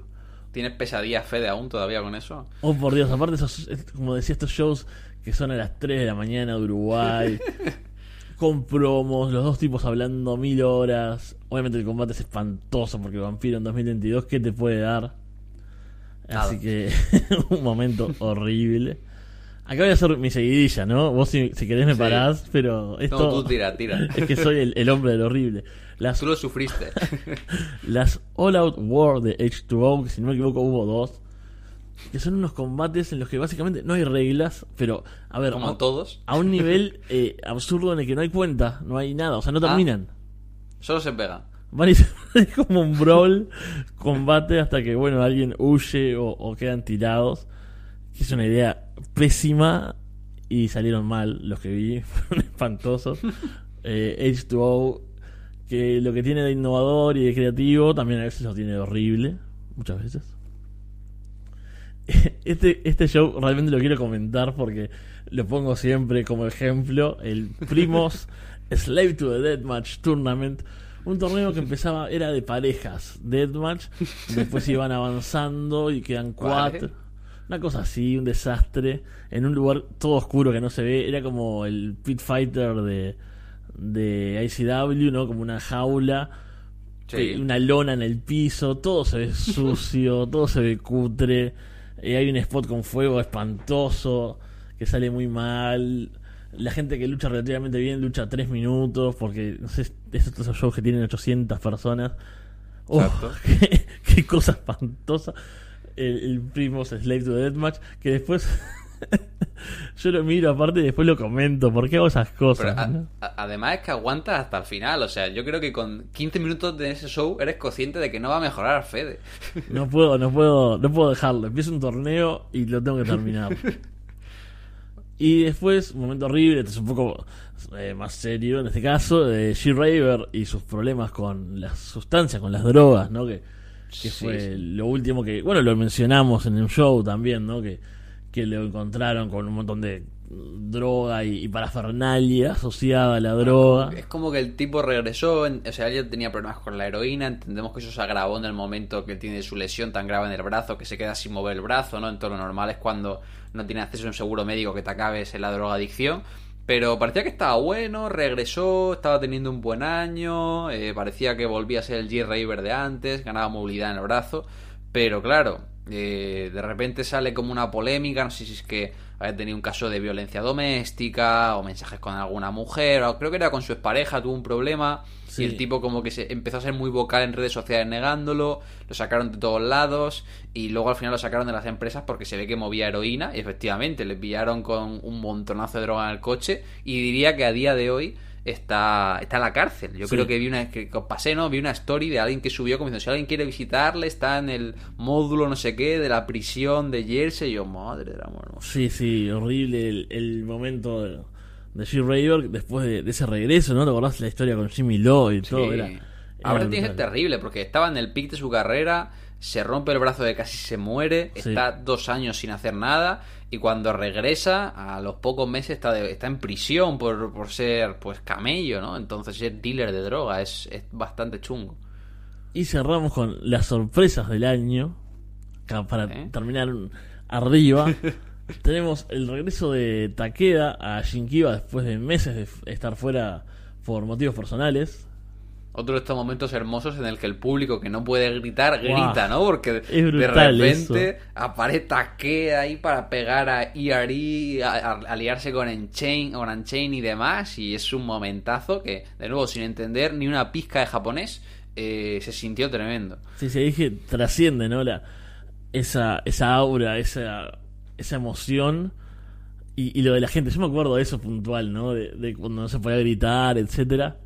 ¿Tienes pesadillas, Fede, aún todavía con eso? Oh, por Dios, aparte, esos, es- como decía, estos shows que son a las 3 de la mañana de Uruguay, con promos, los dos tipos hablando mil horas. Obviamente, el combate es espantoso porque Vampiro en 2022, ¿qué te puede dar? Así que, un momento horrible. Acá voy a hacer mi seguidilla, ¿no? Vos, si, si querés, me Sí. parás, pero esto. No, tú tira, tira. Es que soy el, el hombre del horrible. Las Tú lo sufriste. las All Out War de H2O, que si no me equivoco hubo dos, que son unos combates en los que básicamente no hay reglas, pero a ver, Como a, todos. a un nivel eh, absurdo en el que no hay cuenta, no hay nada, o sea, no Ah. terminan. Solo se pegan. Van y se- es como un brawl, combate hasta que, bueno, alguien huye o, o quedan tirados. Que es una idea pésima y salieron mal los que vi, fueron espantosos. Eh, H2O, que lo que tiene de innovador y de creativo, también a veces lo tiene de horrible, muchas veces. Este, este show realmente lo quiero comentar porque lo pongo siempre como ejemplo. El Primos Slave to the Deathmatch Tournament. Un torneo que empezaba, era de parejas, Deathmatch. Después iban avanzando y quedan cuatro. Una cosa así, un desastre. En un lugar todo oscuro que no se ve. Era como el Pit Fighter de, de ICW, ¿no? Como una jaula. Sí. Una lona en el piso. Todo se ve sucio, todo se ve cutre. Eh, hay un spot con fuego espantoso que sale muy mal. La gente que lucha relativamente bien lucha tres minutos porque, no sé, estos shows que tienen 800 personas. Oh, Exacto. qué, qué cosa espantosa. El, el Primos Slave to the Deathmatch que después Yo lo miro aparte y después lo comento. ¿Por qué hago esas cosas? Pero a- no? a- además es que aguantas hasta el final. O sea, yo creo que con 15 minutos de ese show eres consciente de que no va a mejorar Fede. No puedo, no puedo, no puedo dejarlo. Empiezo un torneo y lo tengo que terminar. Y después, un momento horrible, es un poco eh, más serio en este caso, de G. Raver y sus problemas con las sustancias, con las drogas, ¿no? Que, que Sí, fue sí. lo último que, bueno, lo mencionamos en el show también, ¿no? Que, que lo encontraron con un montón de droga y, parafernalia asociada a la droga. Es como que el tipo regresó, en- o sea, él tenía problemas con la heroína, entendemos que eso se agravó en el momento que tiene su lesión tan grave en el brazo, que se queda sin mover el brazo, ¿no? Entonces lo normal es cuando no tiene acceso a un seguro médico que te acabes en la drogadicción. Pero parecía que estaba bueno, regresó, estaba teniendo un buen año, eh, parecía que volvía a ser el G-Raver de antes, ganaba movilidad en el brazo. Pero claro, eh, de repente sale como una polémica, no sé si es que había tenido un caso de violencia doméstica o mensajes con alguna mujer, o creo que era con su expareja, tuvo un problema Sí. y el tipo como que se empezó a ser muy vocal en redes sociales negándolo, lo sacaron de todos lados y luego al final lo sacaron de las empresas porque se ve que movía heroína y efectivamente le pillaron con un montonazo de droga en el coche y diría que a día de hoy está, está en la cárcel. Yo Sí. creo que vi una que, pasé, ¿no? Vi una story de alguien que subió como diciendo, si alguien quiere visitarle, está en el módulo no sé qué de la prisión de Jersey. Y yo, madre del amor. Sí, sí, horrible el, el momento de, de G. Raver después de, de ese regreso, ¿no? ¿Te acordás la historia con Jimmy Law y todo? Era, era Ahora tiene que ser terrible porque estaba en el pic de su carrera, se rompe el brazo de casi se muere, Sí. está dos años sin hacer nada y cuando regresa a los pocos meses está, de- está en prisión por, por ser pues camello, ¿no? Entonces ser dealer de droga es, es bastante chungo. Y cerramos con las sorpresas del año. Para ¿Eh? terminar arriba, tenemos el regreso de Takeda a Shinkiba después de meses de estar fuera por motivos personales. Otro de estos momentos hermosos en el que el público que no puede gritar, grita, ¿no? Porque de repente eso. aparece ahí para pegar a ERE, a, a- aliarse con Enchain, con y demás, y es un momentazo que, de nuevo, sin entender ni una pizca de japonés, eh, se sintió tremendo. Sí, se dije, trasciende, ¿no? La, esa, esa aura, esa, esa emoción. Y, y lo de la gente, yo me acuerdo de eso puntual, ¿no? De, de cuando no se podía gritar, etcétera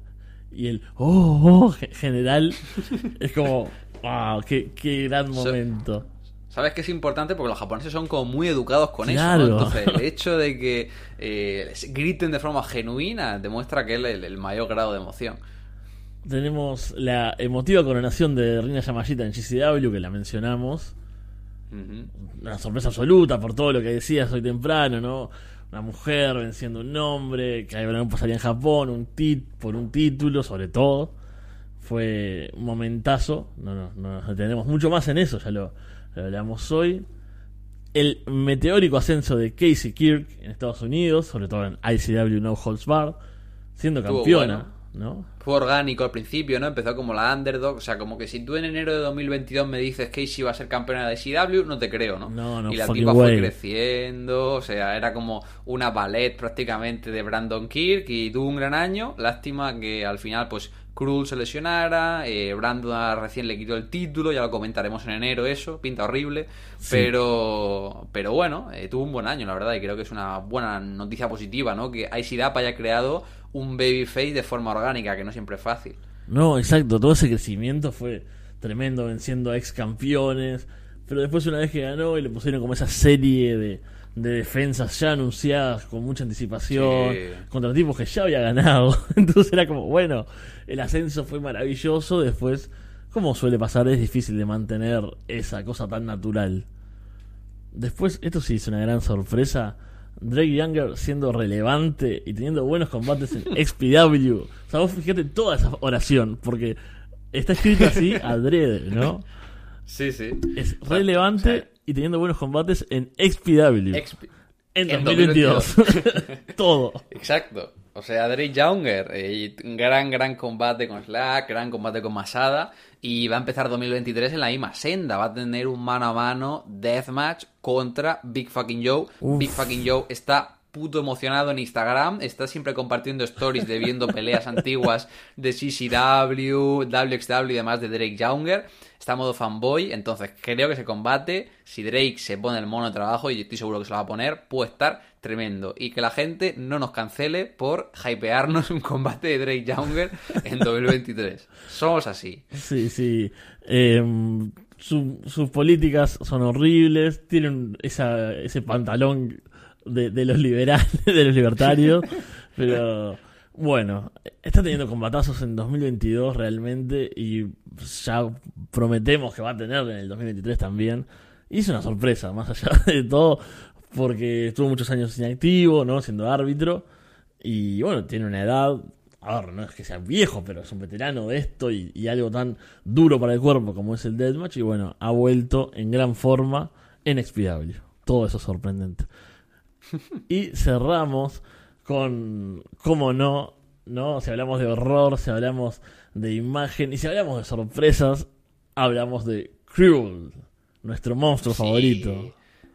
Y el oh, oh ge- general es como, wow, qué, qué gran momento. ¿Sabes que es importante? Porque los japoneses son como muy educados con Claro. eso, ¿no? Entonces, el hecho de que eh, griten de forma genuina demuestra que es el, el mayor grado de emoción. Tenemos la emotiva coronación de Rina Yamashita en GCW, que la mencionamos. Una sorpresa absoluta por todo lo que decías hoy temprano, ¿no? Una mujer venciendo un hombre, que no pasaría en Japón, un tit por un título, sobre todo. Fue un momentazo. No, no, no nos detenemos mucho más en eso, ya lo, lo hablamos hoy. El meteórico ascenso de Casey Kirk en Estados Unidos, sobre todo en ICW No Holds Barred, siendo campeona. ¿No? Fue orgánico al principio, ¿no? Empezó como la underdog. O sea, como que si tú en enero de 2022 me dices que Casey va a ser campeona de CW, no te creo, ¿no? No, no y la tipa fue creciendo. O sea, era como una ballet prácticamente de Brandon Kirk y tuvo un gran año. Lástima que al final, pues, Cruel se lesionara. eh, Brandon recién le quitó el título. Ya lo comentaremos en enero, eso. Pinta horrible. Sí. Pero, pero bueno, eh, tuvo un buen año, la verdad. Y creo que es una buena noticia positiva, ¿no? Que ICDAP haya creado un babyface de forma orgánica, que no siempre es fácil. No, exacto, todo ese crecimiento fue tremendo venciendo a ex campeones, pero después una vez que ganó y le pusieron como esa serie de, de defensas ya anunciadas con mucha anticipación Sí. contra tipos que ya había ganado, entonces era como, bueno, el ascenso fue maravilloso, después, como suele pasar, es difícil de mantener esa cosa tan natural. Después, esto sí es una gran sorpresa. Drake Younger siendo relevante y teniendo buenos combates en XPW. O sea, vos fíjate toda esa oración, porque está escrito así adrede, ¿no? Sí, sí. Es relevante y teniendo buenos combates en XPW. en en 2022. Todo. Exacto. O sea, Drake Younger, eh, gran, gran combate con Slack, gran combate con Masada, y va a empezar 2023 en la misma senda. Va a tener un mano a mano deathmatch contra Big Fucking Joe. Uf. Big Fucking Joe está puto emocionado en Instagram. Está siempre compartiendo stories de viendo peleas antiguas de CCW, WXW y demás de Drake Younger. Está a modo fanboy, entonces creo que se combate. Si Drake se pone el mono de trabajo, y estoy seguro que se lo va a poner, puede estar tremendo. Y que la gente no nos cancele por hypearnos un combate de Drake Younger en 2023. Somos así. Sí, sí. Eh, su- sus políticas son horribles. Tienen esa, ese pantalón de, de los liberales, de los libertarios. pero bueno, está teniendo combatazos en 2022 realmente. Y ya prometemos que va a tener en el 2023 también. Y es una sorpresa, más allá de todo. Porque estuvo muchos años inactivo, ¿no? Siendo árbitro. Y bueno, tiene una edad. A no es que sea viejo, pero es un veterano de esto y, algo tan duro para el cuerpo como es el Deathmatch. Y bueno, ha vuelto en gran forma en. Todo eso es sorprendente. Y cerramos con, cómo no, ¿no? Si hablamos de horror, si hablamos de imagen y si hablamos de sorpresas, hablamos de Cruel, nuestro monstruo Sí. favorito.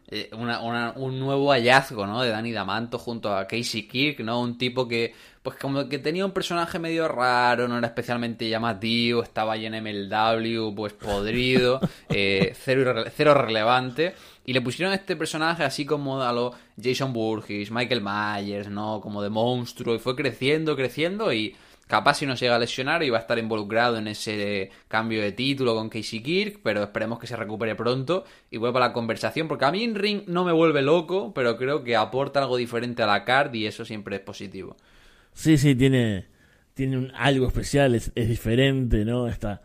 Eh, una- una- un nuevo hallazgo, ¿no? De Danny Damanto junto a Casey Kirk, ¿no? Un tipo que, pues como que tenía un personaje medio raro, no era especialmente llamativo, estaba ahí en MLW, pues podrido, eh, cero, cero relevante. Y le pusieron este personaje así como a lo Jason Burgess, Michael Myers, ¿no? Como de monstruo, y fue creciendo, creciendo, y capaz si no se llega a lesionar iba a estar involucrado en ese cambio de título con Casey Kirk, pero esperemos que se recupere pronto y vuelva a la conversación, porque a mí en ring no me vuelve loco, pero creo que aporta algo diferente a la card y eso siempre es positivo. Sí, sí, tiene, tiene un, algo especial, es, es diferente, ¿no? Esta,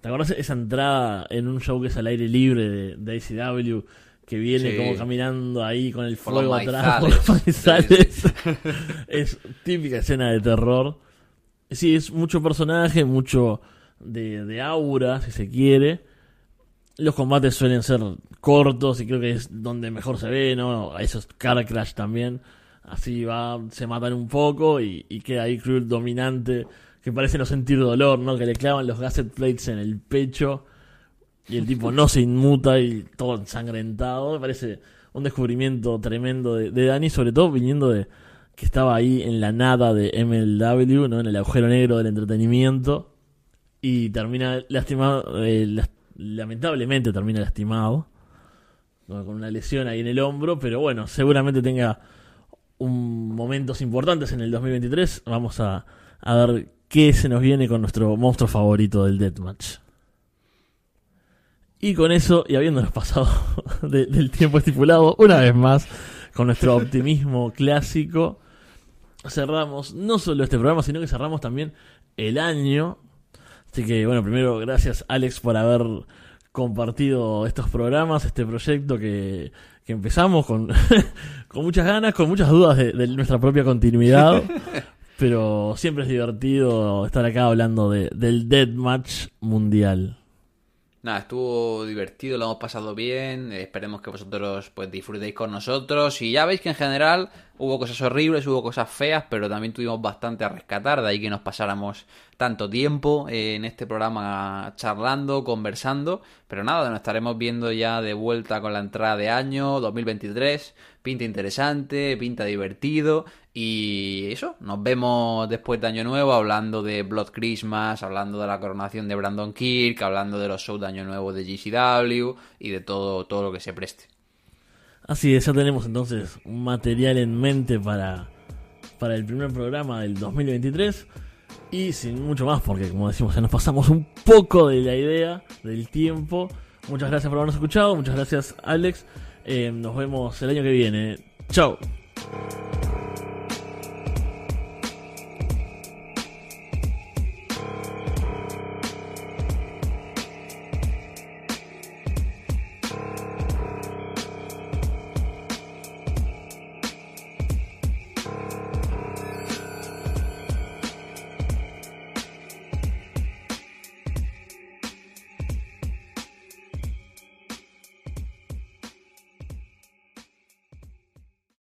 ¿Te acuerdas esa entrada en un show que es al aire libre de, de ACW? Que viene Sí. como caminando ahí con el fuego atrás por los maizales. Sí, es típica escena de terror. Sí, es mucho personaje, mucho de, de aura, si se quiere. Los combates suelen ser cortos y creo que es donde mejor se ve, ¿no? Esos car crash también. Así va, se matan un poco y, y queda ahí Cruel dominante, que parece no sentir dolor, ¿no? Que le clavan los gasset plates en el pecho y el tipo no se inmuta y todo ensangrentado. Me parece un descubrimiento tremendo de, de Dani, sobre todo viniendo de que estaba ahí en la nada de MLW, ¿no? En el agujero negro del entretenimiento y termina lastimado, eh, las- lamentablemente termina lastimado, con una lesión ahí en el hombro, pero bueno, seguramente tenga un, momentos importantes en el 2023. Vamos a, a ver qué se nos viene con nuestro monstruo favorito del Deathmatch. Y con eso, y habiéndonos pasado de- del tiempo estipulado, una vez más, con nuestro optimismo clásico, cerramos no solo este programa, sino que cerramos también el año. Así que, bueno, primero, gracias Alex por haber compartido estos programas, este proyecto que, que empezamos con, con muchas ganas, con muchas dudas de, de nuestra propia continuidad. Pero siempre es divertido estar acá hablando de, del Deathmatch mundial. Nada, estuvo divertido, lo hemos pasado bien, esperemos que vosotros pues disfrutéis con nosotros. Y ya veis que en general hubo cosas horribles, hubo cosas feas, pero también tuvimos bastante a rescatar, de ahí que nos pasáramos tanto tiempo eh, en este programa charlando, conversando, pero nada, nos estaremos viendo ya de vuelta con la entrada de año 2023, pinta interesante, pinta divertido. Y eso, nos vemos después de Año Nuevo hablando de Blood Christmas, hablando de la coronación de Brandon Kirk, hablando de los shows de Año Nuevo de GCW y de todo, todo lo que se preste. Así es, ya tenemos entonces un material en mente para, para el primer programa del 2023. Y sin mucho más, porque como decimos, ya nos pasamos un poco de la idea, del tiempo. Muchas gracias por habernos escuchado, muchas gracias Alex. Eh, nos vemos el año que viene. Chao.